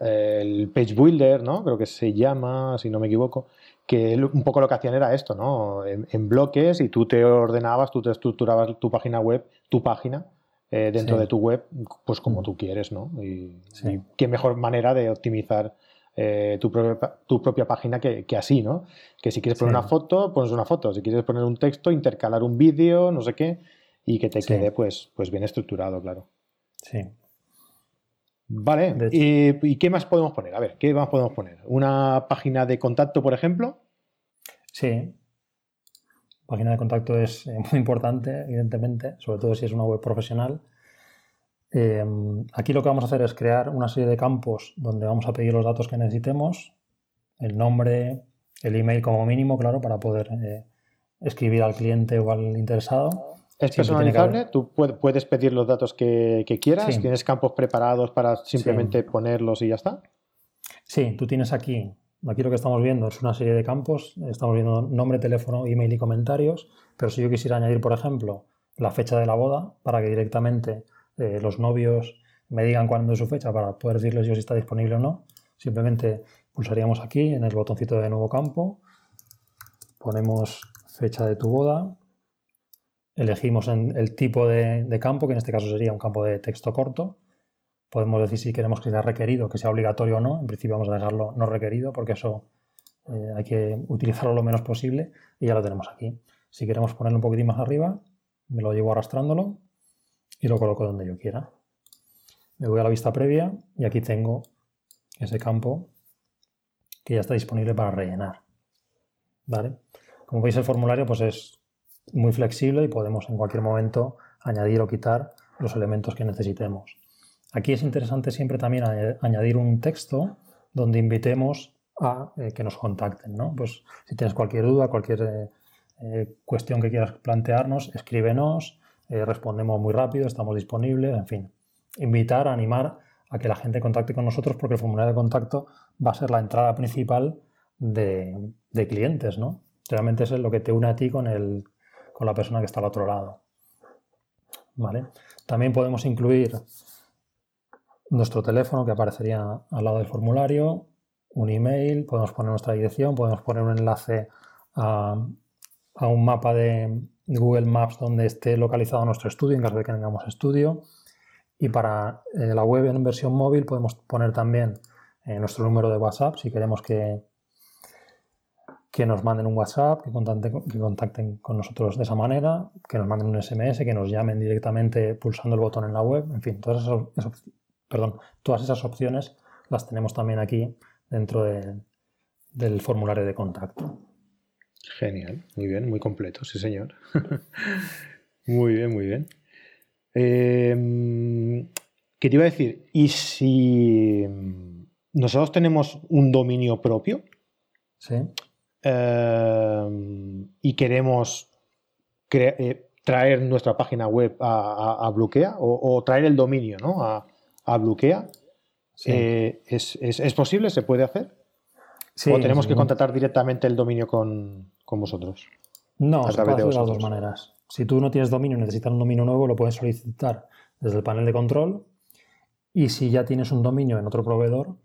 El Page Builder, ¿no? Creo que se llama, si no me equivoco que un poco lo que hacían era esto, ¿no? En, bloques y tú te ordenabas, tú te estructurabas tu página web, tu página, eh, dentro de tu web, pues como mm. tú quieres, ¿no? Y, qué mejor manera de optimizar eh, tu, propia, tu, propia, página que, así, ¿no? Que si quieres poner una foto, pones una foto. Si quieres poner un texto, intercalar un vídeo, no sé qué, y que te quede pues, pues bien estructurado, claro. Sí. Vale, ¿Y, qué más podemos poner? A ver, ¿qué más podemos poner? ¿Una página de contacto, por ejemplo? Sí. Página de contacto es eh, muy importante, evidentemente, sobre todo si es una web profesional. Em, aquí lo que vamos a hacer es crear una serie de campos donde vamos a pedir los datos que necesitemos, el nombre, el email como mínimo, claro, para poder eh, escribir al cliente o al interesado. Es personalizable, tú puedes pedir los datos que, quieras, tienes campos preparados para simplemente ponerlos y ya está. Sí, tú tienes aquí, aquí lo que estamos viendo es una serie de campos, estamos viendo nombre, teléfono, email y comentarios, pero si yo quisiera añadir, por ejemplo, la fecha de la boda, para que directamente eh, los novios me digan cuándo es su fecha, para poder decirles yo si está disponible o no, simplemente pulsaríamos aquí en el botoncito de nuevo campo, ponemos fecha de tu boda, elegimos el tipo de, campo, que en este caso sería un campo de texto corto. Podemos decir si queremos que sea requerido, que sea obligatorio o no. En principio vamos a dejarlo no requerido porque eso eh, hay que utilizarlo lo menos posible y ya lo tenemos aquí. Si queremos ponerlo un poquitín más arriba, me lo llevo arrastrándolo y lo coloco donde yo quiera. Me voy a la vista previa y aquí tengo ese campo que ya está disponible para rellenar. ¿Vale? Como veis el formulario pues es muy flexible y podemos en cualquier momento añadir o quitar los elementos que necesitemos. Aquí es interesante siempre también añadir un texto donde invitemos a eh, que nos contacten. ¿no? Pues si tienes cualquier duda, cualquier eh, eh, cuestión que quieras plantearnos, escríbenos, respondemos muy rápido, estamos disponibles, en fin. Invitar, animar a que la gente contacte con nosotros porque el formulario de contacto va a ser la entrada principal de, de clientes, ¿no? Realmente es lo que te une a ti con el con la persona que está al otro lado. ¿Vale? También podemos incluir nuestro teléfono que aparecería al lado del formulario, un email, podemos poner nuestra dirección, podemos poner un enlace a, un mapa de Google Maps donde esté localizado nuestro estudio en caso de que tengamos estudio. Y para eh, la web en versión móvil podemos poner también eh, nuestro número de WhatsApp si queremos que, que nos manden un WhatsApp, que contacten, que contacten con nosotros de esa manera, que nos manden un SMS, que nos llamen directamente pulsando el botón en la web, en fin, todas esas, perdón, todas esas opciones las tenemos también aquí dentro del formulario de contacto. Genial, muy bien, muy completo, sí señor. muy bien, muy bien. Em, ¿Qué te iba a decir? ¿Y si nosotros tenemos un dominio propio? Sí. Eh, y queremos eh, traer nuestra página web a, a- o, o traer el dominio ¿no? a, a Sí. eh, ¿es, es- es posible? ¿Se puede hacer? Sí, ¿O tenemos sí, que contratar directamente el dominio con, con vosotros? No, a se puede de hacer de las dos maneras. Si tú no tienes dominio y necesitas un dominio nuevo, lo puedes solicitar desde el panel de control. Y si ya tienes un dominio en otro proveedor,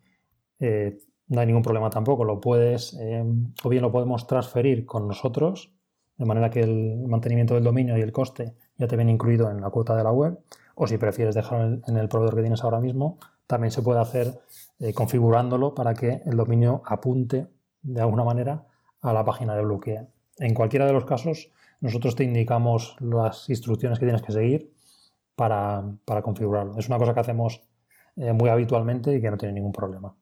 eh, no hay ningún problema tampoco. Lo puedes, eh, o bien lo podemos transferir con nosotros, de manera que el mantenimiento del dominio y el coste ya te viene incluido en la cuota de la web. O si prefieres dejarlo en el proveedor que tienes ahora mismo, también se puede hacer eh, configurándolo para que el dominio apunte de alguna manera a la página de Bluekea. En cualquiera de los casos, nosotros te indicamos las instrucciones que tienes que seguir para, para configurarlo. Es una cosa que hacemos eh, muy habitualmente y que no tiene ningún problema.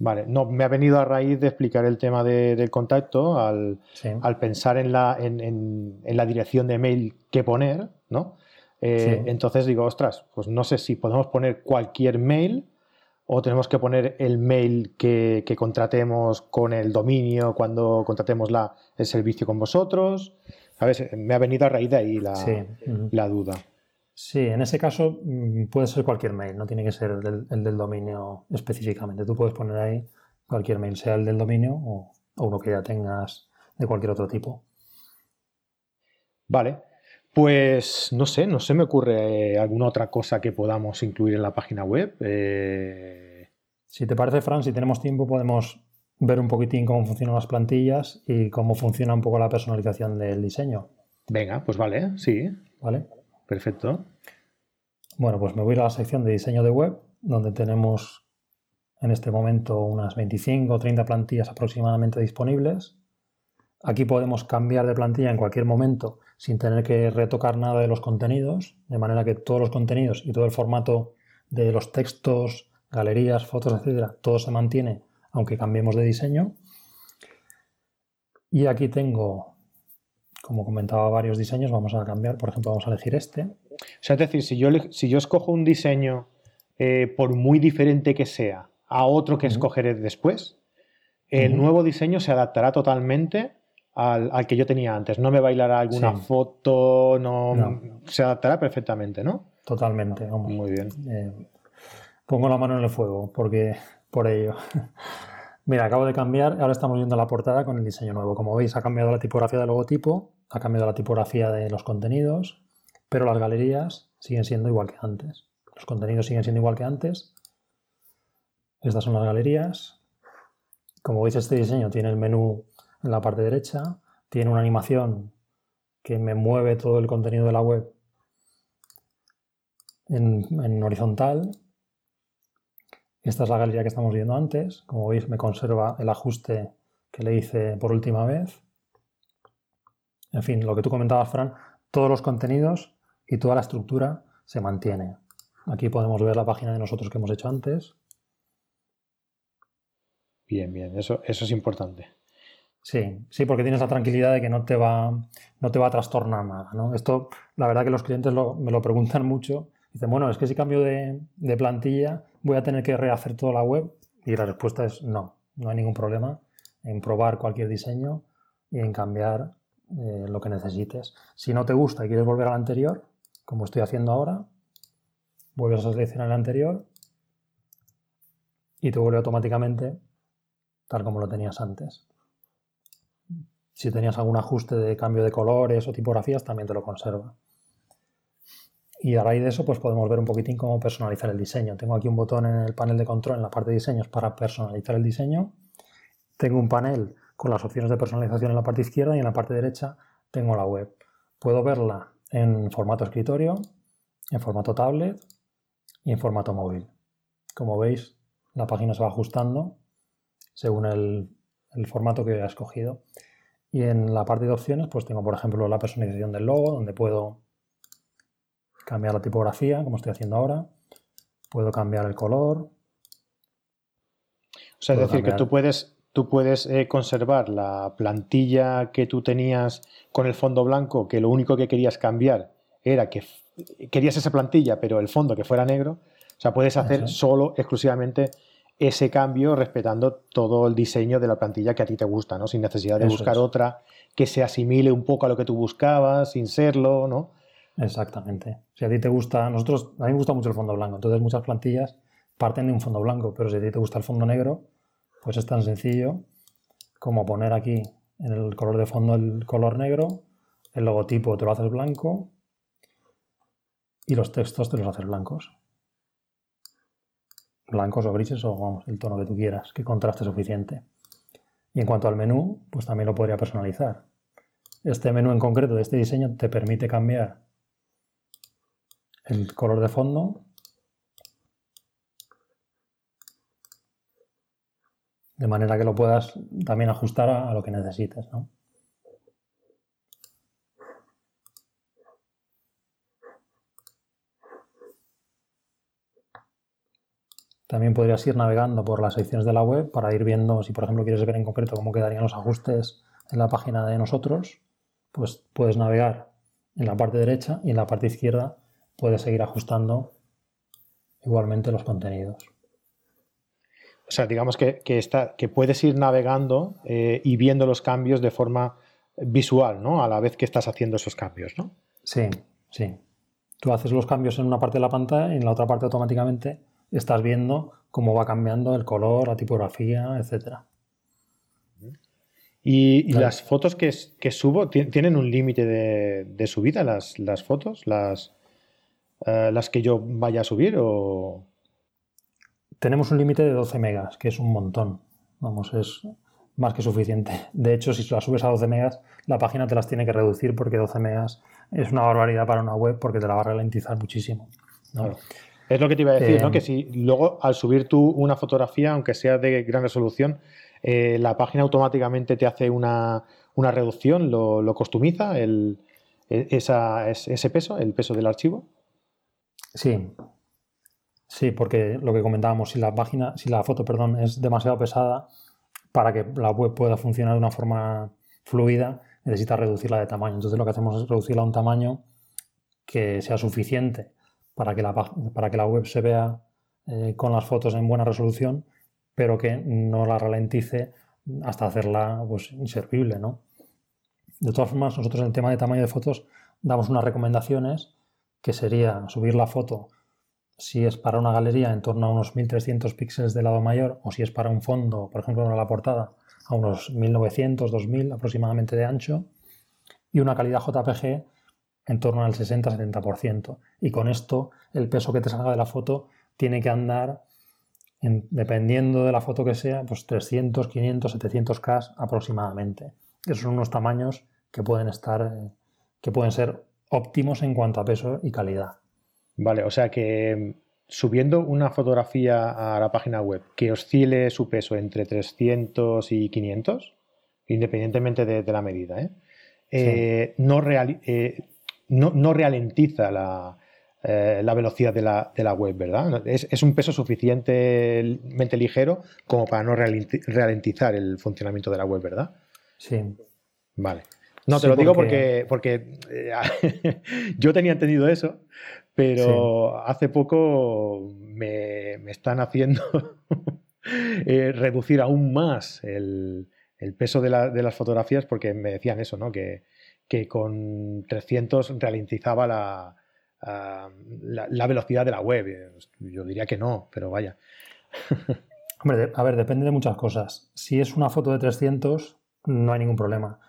Vale, no, me ha venido a raíz de explicar el tema de- del contacto al, Sí. al pensar en la, en, en- en la dirección de mail que poner, ¿no? Eh, Sí. Entonces digo, ostras, pues no sé si podemos poner cualquier mail o tenemos que poner el mail que, que contratemos con el dominio cuando contratemos la, el servicio con vosotros. ¿Sabes? Me ha venido a raíz de ahí la, Sí. La duda. Sí, en ese caso mm, puede ser cualquier mail, no tiene que ser el del, el del dominio específicamente. Tú puedes poner ahí cualquier mail, sea el del dominio o, o uno que ya tengas de cualquier otro tipo. Vale, pues no sé, no se me ocurre eh, alguna otra cosa que podamos incluir en la página web. Eh, Si te parece, Fran, si tenemos tiempo podemos ver un poquitín cómo funcionan las plantillas y cómo funciona un poco la personalización del diseño, venga, pues vale, sí, ¿vale? Perfecto. Bueno, pues me voy a la sección de diseño de web, donde tenemos en este momento unas 25 o 30 plantillas aproximadamente disponibles. Aquí podemos cambiar de plantilla en cualquier momento sin tener que retocar nada de los contenidos, de manera que todos los contenidos y todo el formato de los textos, galerías, fotos, etcétera, todo se mantiene aunque cambiemos de diseño. Y aquí tengo, como comentaba, varios diseños. Vamos a cambiar, por ejemplo, vamos a elegir este. O sea, es decir, si yo, si yo escojo un diseño, eh, por muy diferente que sea, a otro que escogeré después, el nuevo diseño se adaptará totalmente al, al que yo tenía antes. No me bailará alguna Sí. foto, no, No. se adaptará perfectamente, ¿no? Totalmente, vamos. Muy bien. Eh, pongo la mano en el fuego porque por ello. Mira, acabo de cambiar, ahora estamos viendo la portada con el diseño nuevo. Como veis, ha cambiado la tipografía del logotipo, ha cambiado la tipografía de los contenidos, pero las galerías siguen siendo igual que antes. Los contenidos siguen siendo igual que antes. Estas son las galerías. Como veis, este diseño tiene el menú en la parte derecha, tiene una animación que me mueve todo el contenido de la web en, en horizontal. Esta es la galería que estamos viendo antes. Como veis, me conserva el ajuste que le hice por última vez. En fin, lo que tú comentabas, Fran, todos los contenidos y toda la estructura se mantiene. Aquí podemos ver la página de nosotros que hemos hecho antes. Bien, bien, eso, eso es importante. Sí, sí, porque tienes la tranquilidad de que no te va, no te va a trastornar nada, ¿no? Esto, la verdad que los clientes lo- me lo preguntan mucho. Dicen, bueno, es que si cambio de, plantilla voy a tener que rehacer toda la web. Y la respuesta es no, no hay ningún problema en probar cualquier diseño y en cambiar eh, lo que necesites. Si no te gusta y quieres volver al anterior, como estoy haciendo ahora, vuelves a seleccionar el anterior y te vuelve automáticamente tal como lo tenías antes. Si tenías algún ajuste de cambio de colores o tipografías, también te lo conserva. Y a raíz de eso, pues podemos ver un poquitín cómo personalizar el diseño. Tengo aquí un botón en el panel de control en la parte de diseños para personalizar el diseño. Tengo un panel con las opciones de personalización en la parte izquierda y en la parte derecha tengo la web. Puedo verla en formato escritorio, en formato tablet y en formato móvil. Como veis, la página se va ajustando según el, el formato que he escogido. Y en la parte de opciones, pues tengo, por ejemplo, la personalización del logo, donde puedo cambiar la tipografía, como estoy haciendo ahora. Puedo cambiar el color. O sea, es decir, que tú puedes, tú puedes eh, conservar la plantilla que tú tenías con el fondo blanco, que lo único que querías cambiar era que querías esa plantilla, pero el fondo que fuera negro, O sea, puedes hacer solo, exclusivamente, ese cambio respetando todo el diseño de la plantilla que a ti te gusta, ¿no? Sin necesidad de buscar otra que se asimile un poco a lo que tú buscabas, sin serlo, ¿no? Exactamente. Si a ti te gusta, nosotros, a mí me gusta mucho el fondo blanco, entonces muchas plantillas parten de un fondo blanco, pero si a ti te gusta el fondo negro, pues es tan sencillo como poner aquí en el color de fondo el color negro, el logotipo te lo haces blanco y los textos te los haces blancos. Blancos o grises o vamos, el tono que tú quieras, que contraste suficiente. Y en cuanto al menú, pues también lo podría personalizar. Este menú en concreto de este diseño te permite cambiar el color de fondo de manera que lo puedas también ajustar a, lo que necesites. También podrías ir navegando por las secciones de la web para ir viendo, si por ejemplo quieres ver en concreto cómo quedarían los ajustes en la página de nosotros, pues puedes navegar en la parte derecha y en la parte izquierda puedes seguir ajustando igualmente los contenidos. O sea, digamos que, está, que puedes ir navegando eh, y viendo los cambios de forma visual, ¿no? A la vez que estás haciendo esos cambios, ¿no? Sí, sí. Tú haces los cambios en una parte de la pantalla y en la otra parte automáticamente estás viendo cómo va cambiando el color, la tipografía, etcétera. ¿Y, las fotos que, subo tienen un límite de, subida, las, fotos, las, eh, las que yo vaya a subir? O... Tenemos un límite de 12 megas, que es un montón. Vamos, es más que suficiente. De hecho, si las subes a 12 megas, la página te las tiene que reducir porque 12 megas es una barbaridad para una web porque te la va a ralentizar muchísimo. Es lo que te iba a decir, ¿no? Eh, que si luego al subir tú una fotografía, aunque sea de gran resolución, eh, la página automáticamente te hace una, reducción, lo, costumiza el, e, ese peso, el peso del archivo. Sí. Sí, porque lo que comentábamos, si la página, si la foto, perdón, es demasiado pesada, para que la web pueda funcionar de una forma fluida, necesita reducirla de tamaño. Entonces lo que hacemos es reducirla a un tamaño que sea suficiente para que la, para que la web se vea eh, con las fotos en buena resolución pero que no la ralentice hasta hacerla pues, inservible. ¿no? De todas formas, nosotros en el tema de tamaño de fotos damos unas recomendaciones que sería subir la foto si es para una galería en torno a unos 1300 píxeles de lado mayor o si es para un fondo, por ejemplo, la portada, a unos 1900, 2000 aproximadamente de ancho y una calidad JPG en torno al 60-70%. Y con esto el peso que te salga de la foto tiene que andar dependiendo de la foto que sea, pues 300, 500, 700 K aproximadamente. Esos son unos tamaños que pueden estar, eh, que pueden ser óptimos en cuanto a peso y calidad. Vale, o sea que mm, subiendo una fotografía a la página web que oscile su peso entre 300 y 500, independientemente de, la medida, ¿eh? Eh, no, no, no, ralentiza la, eh, la velocidad de la, web, ¿verdad? Es, un peso suficientemente ligero como para no ralentizar el funcionamiento de la web, ¿verdad? Sí. Vale. No, te lo digo porque, porque eh, yo tenía entendido eso, pero hace poco me, están haciendo eh, reducir aún más el, peso de, las fotografías porque me decían eso, ¿no? Que, que con 300 ralentizaba la, la, velocidad de la web. Yo diría que no, pero vaya. Hombre, a ver, depende de muchas cosas. Si es una foto de 300, no hay ningún problema.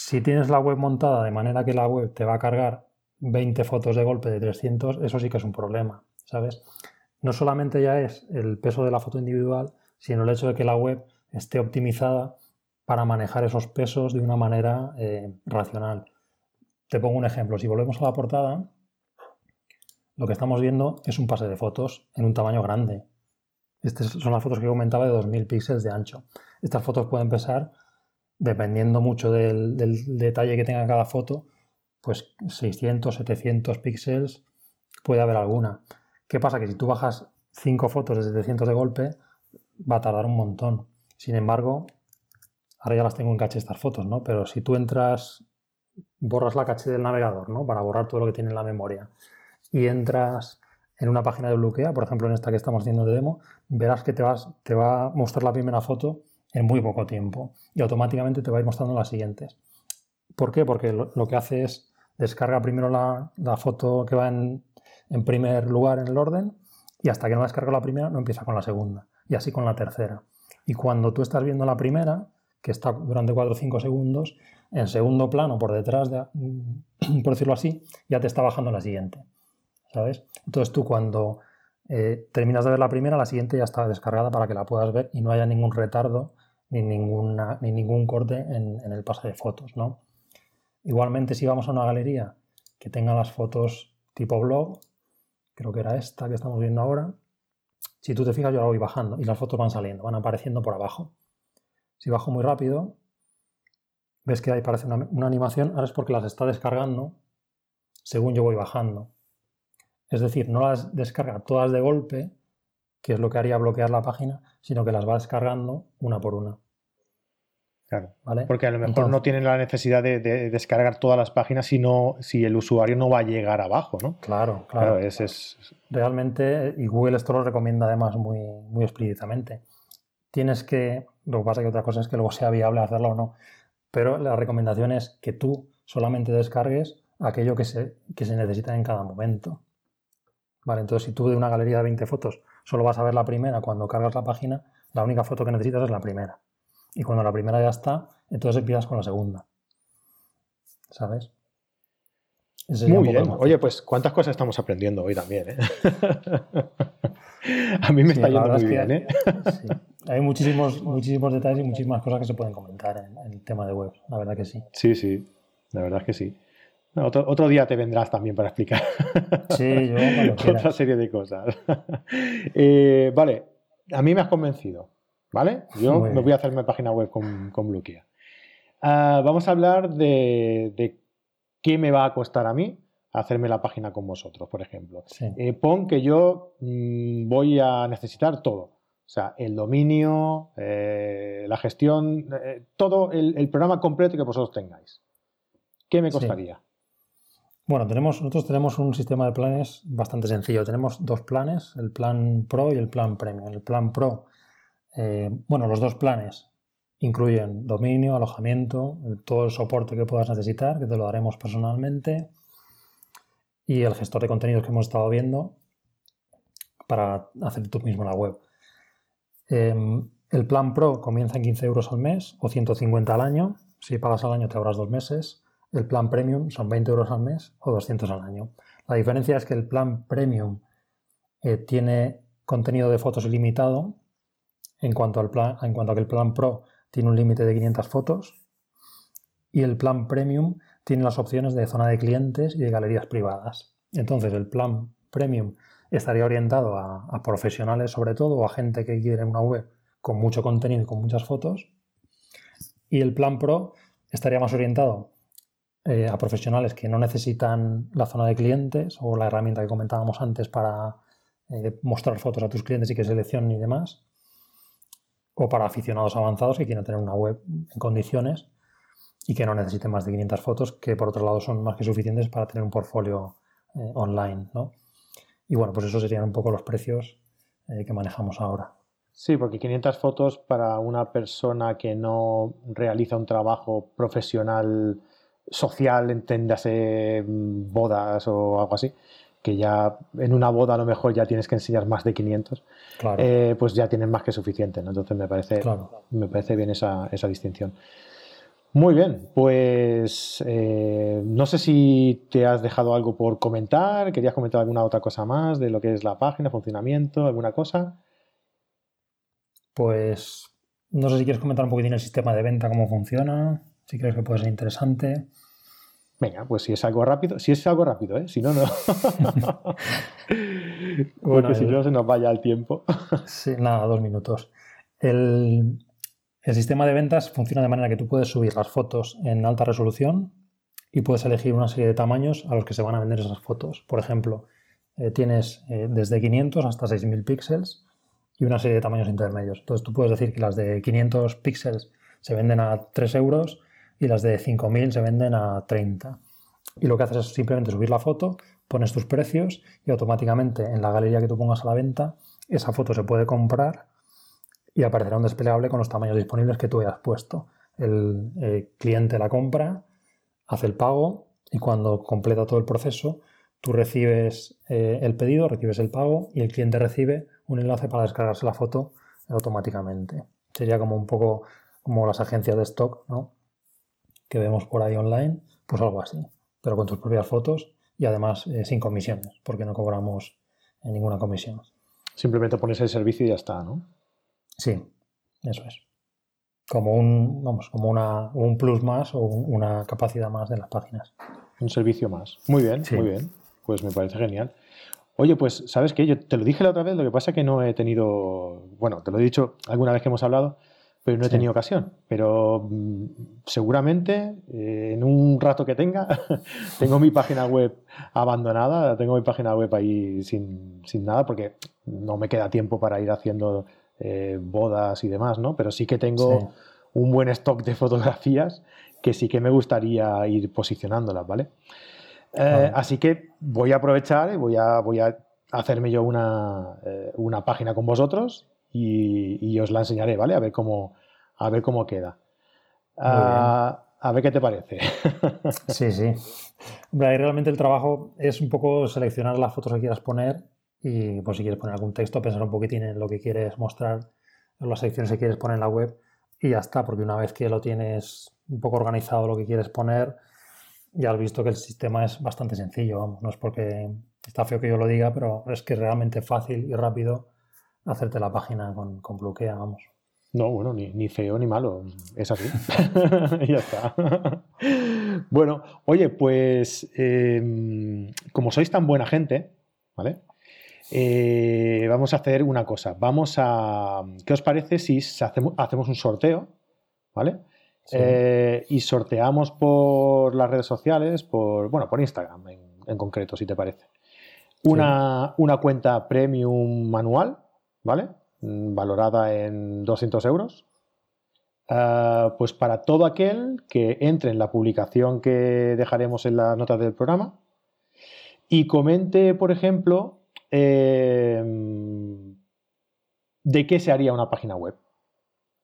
Si tienes la web montada de manera que la web te va a cargar 20 fotos de golpe de 300, eso sí que es un problema, ¿sabes? No solamente ya es el peso de la foto individual, sino el hecho de que la web esté optimizada para manejar esos pesos de una manera eh, racional. Te pongo un ejemplo. Si volvemos a la portada, lo que estamos viendo es un pase de fotos en un tamaño grande. Estas son las fotos que comentaba de 2000 píxeles de ancho. Estas fotos pueden pesar, dependiendo mucho del, detalle que tenga cada foto, pues 600, 700 píxeles, puede haber alguna. ¿Qué pasa? Que si tú bajas 5 fotos de 700 de golpe, va a tardar un montón. Sin embargo, ahora ya las tengo en caché estas fotos, ¿no? Pero si tú entras, borras la caché del navegador, ¿no? Para borrar todo lo que tiene en la memoria y entras en una página de bloquea, por ejemplo en esta que estamos haciendo de demo, verás que te, vas, te va a mostrar la primera foto en muy poco tiempo y automáticamente te va a ir mostrando las siguientes. ¿Por qué? Porque lo, que hace es descarga primero la, foto que va en, primer lugar en el orden y hasta que no descarga la primera no empieza con la segunda y así con la tercera. Y cuando tú estás viendo la primera, que está durante 4 o 5 segundos, en segundo plano, por detrás, de, por decirlo así, ya te está bajando la siguiente. ¿Sabes? Entonces tú cuando eh, terminas de ver la primera, la siguiente ya está descargada para que la puedas ver y no haya ningún retardo ni, ninguna, ni ningún corte en, el pase de fotos, ¿no? Igualmente, si vamos a una galería que tenga las fotos tipo blog, creo que era esta que estamos viendo ahora, si tú te fijas yo la voy bajando y las fotos van saliendo, van apareciendo por abajo. Si bajo muy rápido, ves que ahí parece una, una animación, ahora es porque las está descargando según yo voy bajando. Es decir, no las descarga todas de golpe, que es lo que haría bloquear la página, sino que las va descargando una por una. Claro. Porque a lo mejor no tienen la necesidad de, descargar todas las páginas sino si el usuario no va a llegar abajo, ¿no? Claro, claro. es, Realmente, y Google esto lo recomienda además muy, muy explícitamente. Tienes que, lo que pasa que otra cosa es que luego sea viable hacerlo o no, pero la recomendación es que tú solamente descargues aquello que se, que se necesita en cada momento. Vale, entonces si tú de una galería de 20 fotos solo vas a ver la primera cuando cargas la página, la única foto que necesitas es la primera. Y cuando la primera ya está, entonces empiezas con la segunda. ¿Sabes? muy bien. Oye, pues cuántas cosas estamos aprendiendo hoy también. ¿eh? a mí me está yendo muy bien. ¿eh? Hay muchísimos, muchísimos detalles y muchísimas cosas que se pueden comentar en, en, el tema de web. La verdad que sí. Sí, sí. La verdad es que sí. Otro, día te vendrás también para explicar sí, yo, otra serie de cosas. Eh, vale, a mí me has convencido, ¿vale? Yo me voy a hacer mi página web con, con ah, vamos a hablar de, qué me va a costar a mí hacerme la página con vosotros, por ejemplo. Eh, pon que yo mm, voy a necesitar todo. O sea, el dominio, eh, la gestión, todo el, programa completo que vosotros tengáis. ¿Qué me costaría? Bueno, nosotros tenemos un sistema de planes bastante sencillo. Tenemos dos planes, el plan Pro y el plan Premium. El plan Pro, eh, bueno, los dos planes incluyen dominio, alojamiento, todo el soporte que puedas necesitar, que te lo daremos personalmente, y el gestor de contenidos que hemos estado viendo para hacer tú mismo la web. Em, el plan Pro comienza en 15 euros al mes o 150 al año. Si pagas al año te ahorras dos meses. El plan premium son 20 euros al mes o 200 al año. La diferencia es que el plan premium eh, tiene contenido de fotos ilimitado en cuanto, al plan, en cuanto a que el plan pro tiene un límite de 500 fotos y el plan premium tiene las opciones de zona de clientes y de galerías privadas. Entonces el plan premium estaría orientado a, a profesionales sobre todo o a gente que quiere una web con mucho contenido y con muchas fotos y el plan pro estaría más orientado eh, a profesionales que no necesitan la zona de clientes o la herramienta que comentábamos antes para eh, mostrar fotos a tus clientes y que seleccionen y demás, o para aficionados avanzados que quieren tener una web en condiciones y que no necesiten más de 500 fotos, que por otro lado son más que suficientes para tener un portfolio eh, online. Y bueno, pues esos serían un poco los precios que manejamos ahora. Sí, porque 500 fotos para una persona que no realiza un trabajo profesional social, enténdase mm, bodas o algo así, que ya en una boda a lo mejor ya tienes que enseñar más de 500, eh, pues ya tienes más que suficiente. Entonces me parece, me parece bien esa, distinción. Muy bien, pues eh, no sé si te has dejado algo por comentar, querías comentar alguna otra cosa más de lo que es la página, funcionamiento, alguna cosa. Pues no sé si quieres comentar un poquitín el sistema de venta, cómo funciona, si crees que puede ser interesante. Venga, pues si es algo rápido, si es algo rápido, ¿eh? Si no, no. Porque si no se nos vaya el tiempo. sí, nada, dos minutos. El, sistema de ventas funciona de manera que tú puedes subir las fotos en alta resolución y puedes elegir una serie de tamaños a los que se van a vender esas fotos. Por ejemplo, eh, tienes eh, desde 500 hasta 6000 píxeles y una serie de tamaños intermedios. Entonces tú puedes decir que las de 500 píxeles se venden a 3 euros y las de 5.000 se venden a 30. y lo que haces es simplemente subir la foto, pones tus precios y automáticamente en la galería que tú pongas a la venta, esa foto se puede comprar y aparecerá un desplegable con los tamaños disponibles que tú hayas puesto. El eh, cliente la compra, hace el pago y cuando completa todo el proceso, tú recibes eh, el pedido, recibes el pago y el cliente recibe un enlace para descargarse la foto automáticamente. Sería como un poco como las agencias de stock, ¿no? Que vemos por ahí online, pues algo así, pero con tus propias fotos y además eh, sin comisiones, porque no cobramos ninguna comisión. Simplemente pones el servicio y ya está, ¿no? Sí, eso es. Como un, vamos, como una, un plus más o una capacidad más de las páginas. Un servicio más. Muy bien, muy bien. Pues me parece genial. Oye, pues, ¿sabes qué? Yo te lo dije la otra vez, lo que pasa es que no he tenido, bueno, te lo he dicho alguna vez que hemos hablado, pero no he tenido ocasión. Pero mm, seguramente eh, en un rato que tenga, tengo mi página web abandonada, tengo mi página web ahí sin, nada, porque no me queda tiempo para ir haciendo eh, bodas y demás, ¿no? Pero sí que tengo un buen stock de fotografías que sí que me gustaría ir posicionándolas, ¿vale? Eh, así que voy a aprovechar y voy a, voy a hacerme yo una, una página con vosotros y, os la enseñaré, ¿vale? A ver cómo, a ver cómo queda. Ah, a ver qué te parece. sí, sí. Hombre, ahí realmente el trabajo es un poco seleccionar las fotos que quieras poner y pues si quieres poner algún texto, pensar un poquitín en lo que quieres mostrar, en las secciones que quieres poner en la web y ya está, porque una vez que lo tienes un poco organizado lo que quieres poner, ya has visto que el sistema es bastante sencillo, vamos, no es porque está feo que yo lo diga, pero es que es realmente fácil y rápido hacerte la página con, con Bloquea, vamos. No, bueno, ni, feo ni malo, es así. ya está. bueno, oye, pues em, como sois tan buena gente, ¿vale? Eh, vamos a hacer una cosa. Vamos a. ¿Qué os parece si hacemos, hacemos un sorteo? ¿Vale? Eh, y sorteamos por las redes sociales, por, bueno, por Instagram en, concreto, si te parece. Una, cuenta premium manual, ¿vale? Mm, valorada en 200 euros. Eh, pues para todo aquel que entre en la publicación que dejaremos en las notas del programa y comente, por ejemplo, eh, de qué se haría una página web,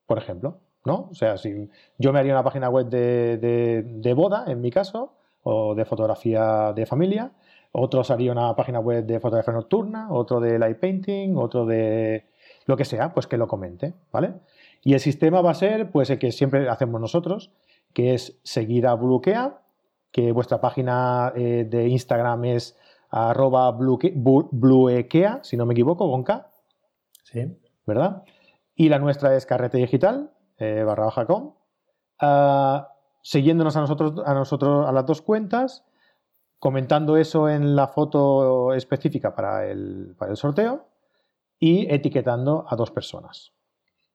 por ejemplo. ¿no? O sea, si yo me haría una página web de, boda, en mi caso, o de fotografía de familia, otros haría una página web de fotografía nocturna, otro de light painting, otro de lo que sea, pues que lo comente, ¿vale? Y el sistema va a ser, pues el que siempre hacemos nosotros, que es seguir a Bluekea, que vuestra página eh, de Instagram es arroba bluekea, si no me equivoco, con K. Sí. ¿Verdad? Y la nuestra es Carrete Digital, eh, barra baja com, ah, siguiéndonos a nosotros, a nosotros, a las dos cuentas, comentando eso en la foto específica para el, para el sorteo y etiquetando a dos personas.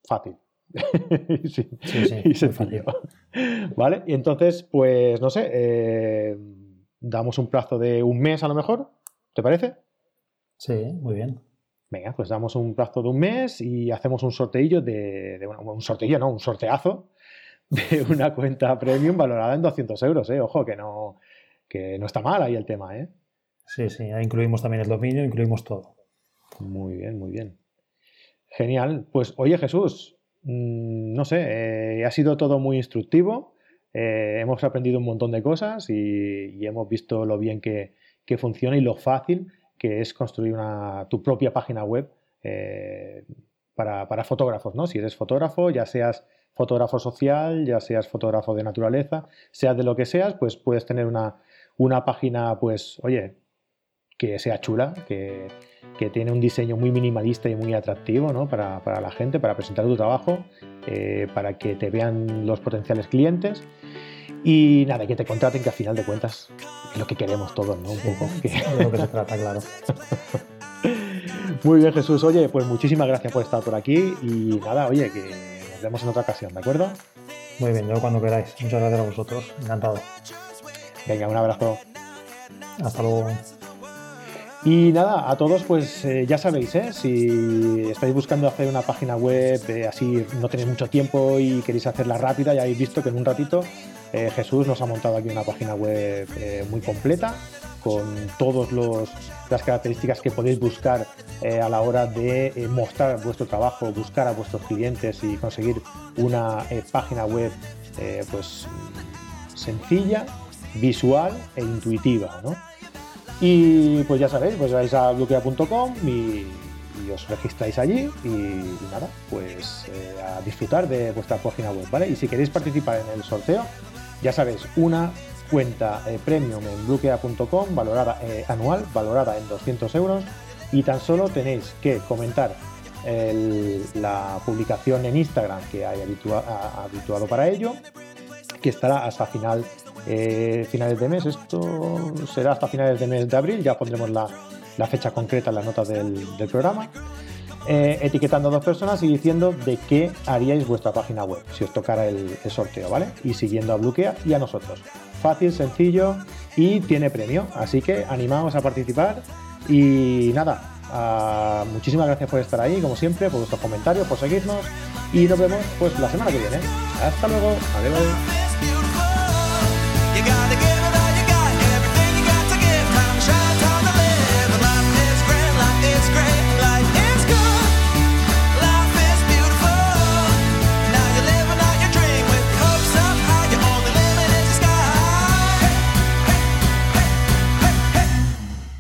Fácil. sí, sí, sí, ¿Vale? Y entonces, pues no sé, eh, damos un plazo de un mes a lo mejor, ¿te parece? Sí, muy bien. Venga, pues damos un plazo de un mes y hacemos un sorteillo de, un sorteillo, no, un sorteazo de una cuenta premium valorada en 200 euros, ¿eh? Ojo, que no, que no está mal ahí el tema, ¿eh? Sí, sí, ahí incluimos también el dominio, incluimos todo. Muy bien, muy bien. Genial. Pues oye Jesús, mm, no sé, eh, ha sido todo muy instructivo, eh, hemos aprendido un montón de cosas y, hemos visto lo bien que, que funciona y lo fácil que es construir una, tu propia página web eh, para, fotógrafos, ¿no? Si eres fotógrafo, ya seas fotógrafo social, ya seas fotógrafo de naturaleza, seas de lo que seas, pues puedes tener una, una página, pues, oye, que sea chula, que, tiene un diseño muy minimalista y muy atractivo ¿no? para, la gente, para presentar tu trabajo, eh, para que te vean los potenciales clientes y nada, que te contraten, que al final de cuentas es lo que queremos todos, ¿no? Un poco. De lo que se trata, claro. Muy bien, Jesús. Oye, pues muchísimas gracias por estar por aquí y nada, oye, que nos vemos en otra ocasión, ¿de acuerdo? Muy bien, yo cuando queráis. Muchas gracias a vosotros. Encantado. Venga, un abrazo. Hasta luego. Y nada, a todos pues eh, ya sabéis, ¿eh? si estáis buscando hacer una página web, así no tenéis mucho tiempo y queréis hacerla rápida, ya habéis visto que en un ratito eh, Jesús nos ha montado aquí una página web eh, muy completa con todas las características que podéis buscar eh, a la hora de mostrar vuestro trabajo, buscar a vuestros clientes y conseguir una página web pues sencilla, visual e intuitiva. Y pues ya sabéis, pues vais a bloquea.com y, os registráis allí y, nada, pues a disfrutar de vuestra página web, ¿vale? Y si queréis participar en el sorteo, ya sabéis, una cuenta eh, premium en bluekea.com valorada eh, anual, valorada en 200 euros y tan solo tenéis que comentar la publicación en Instagram que hay habituado para ello, que estará hasta final, eh, finales de mes. Esto será hasta finales de mes de abril, ya pondremos la, fecha concreta en la nota del, programa. Eh, etiquetando a dos personas y diciendo de qué haríais vuestra página web si os tocara el, sorteo, ¿vale? Y siguiendo a Bluquea y a nosotros. Fácil, sencillo y tiene premio. Así que animaos a participar y nada, muchísimas gracias por estar ahí, como siempre, por vuestros comentarios, por seguirnos y nos vemos pues la semana que viene. Hasta luego, adiós.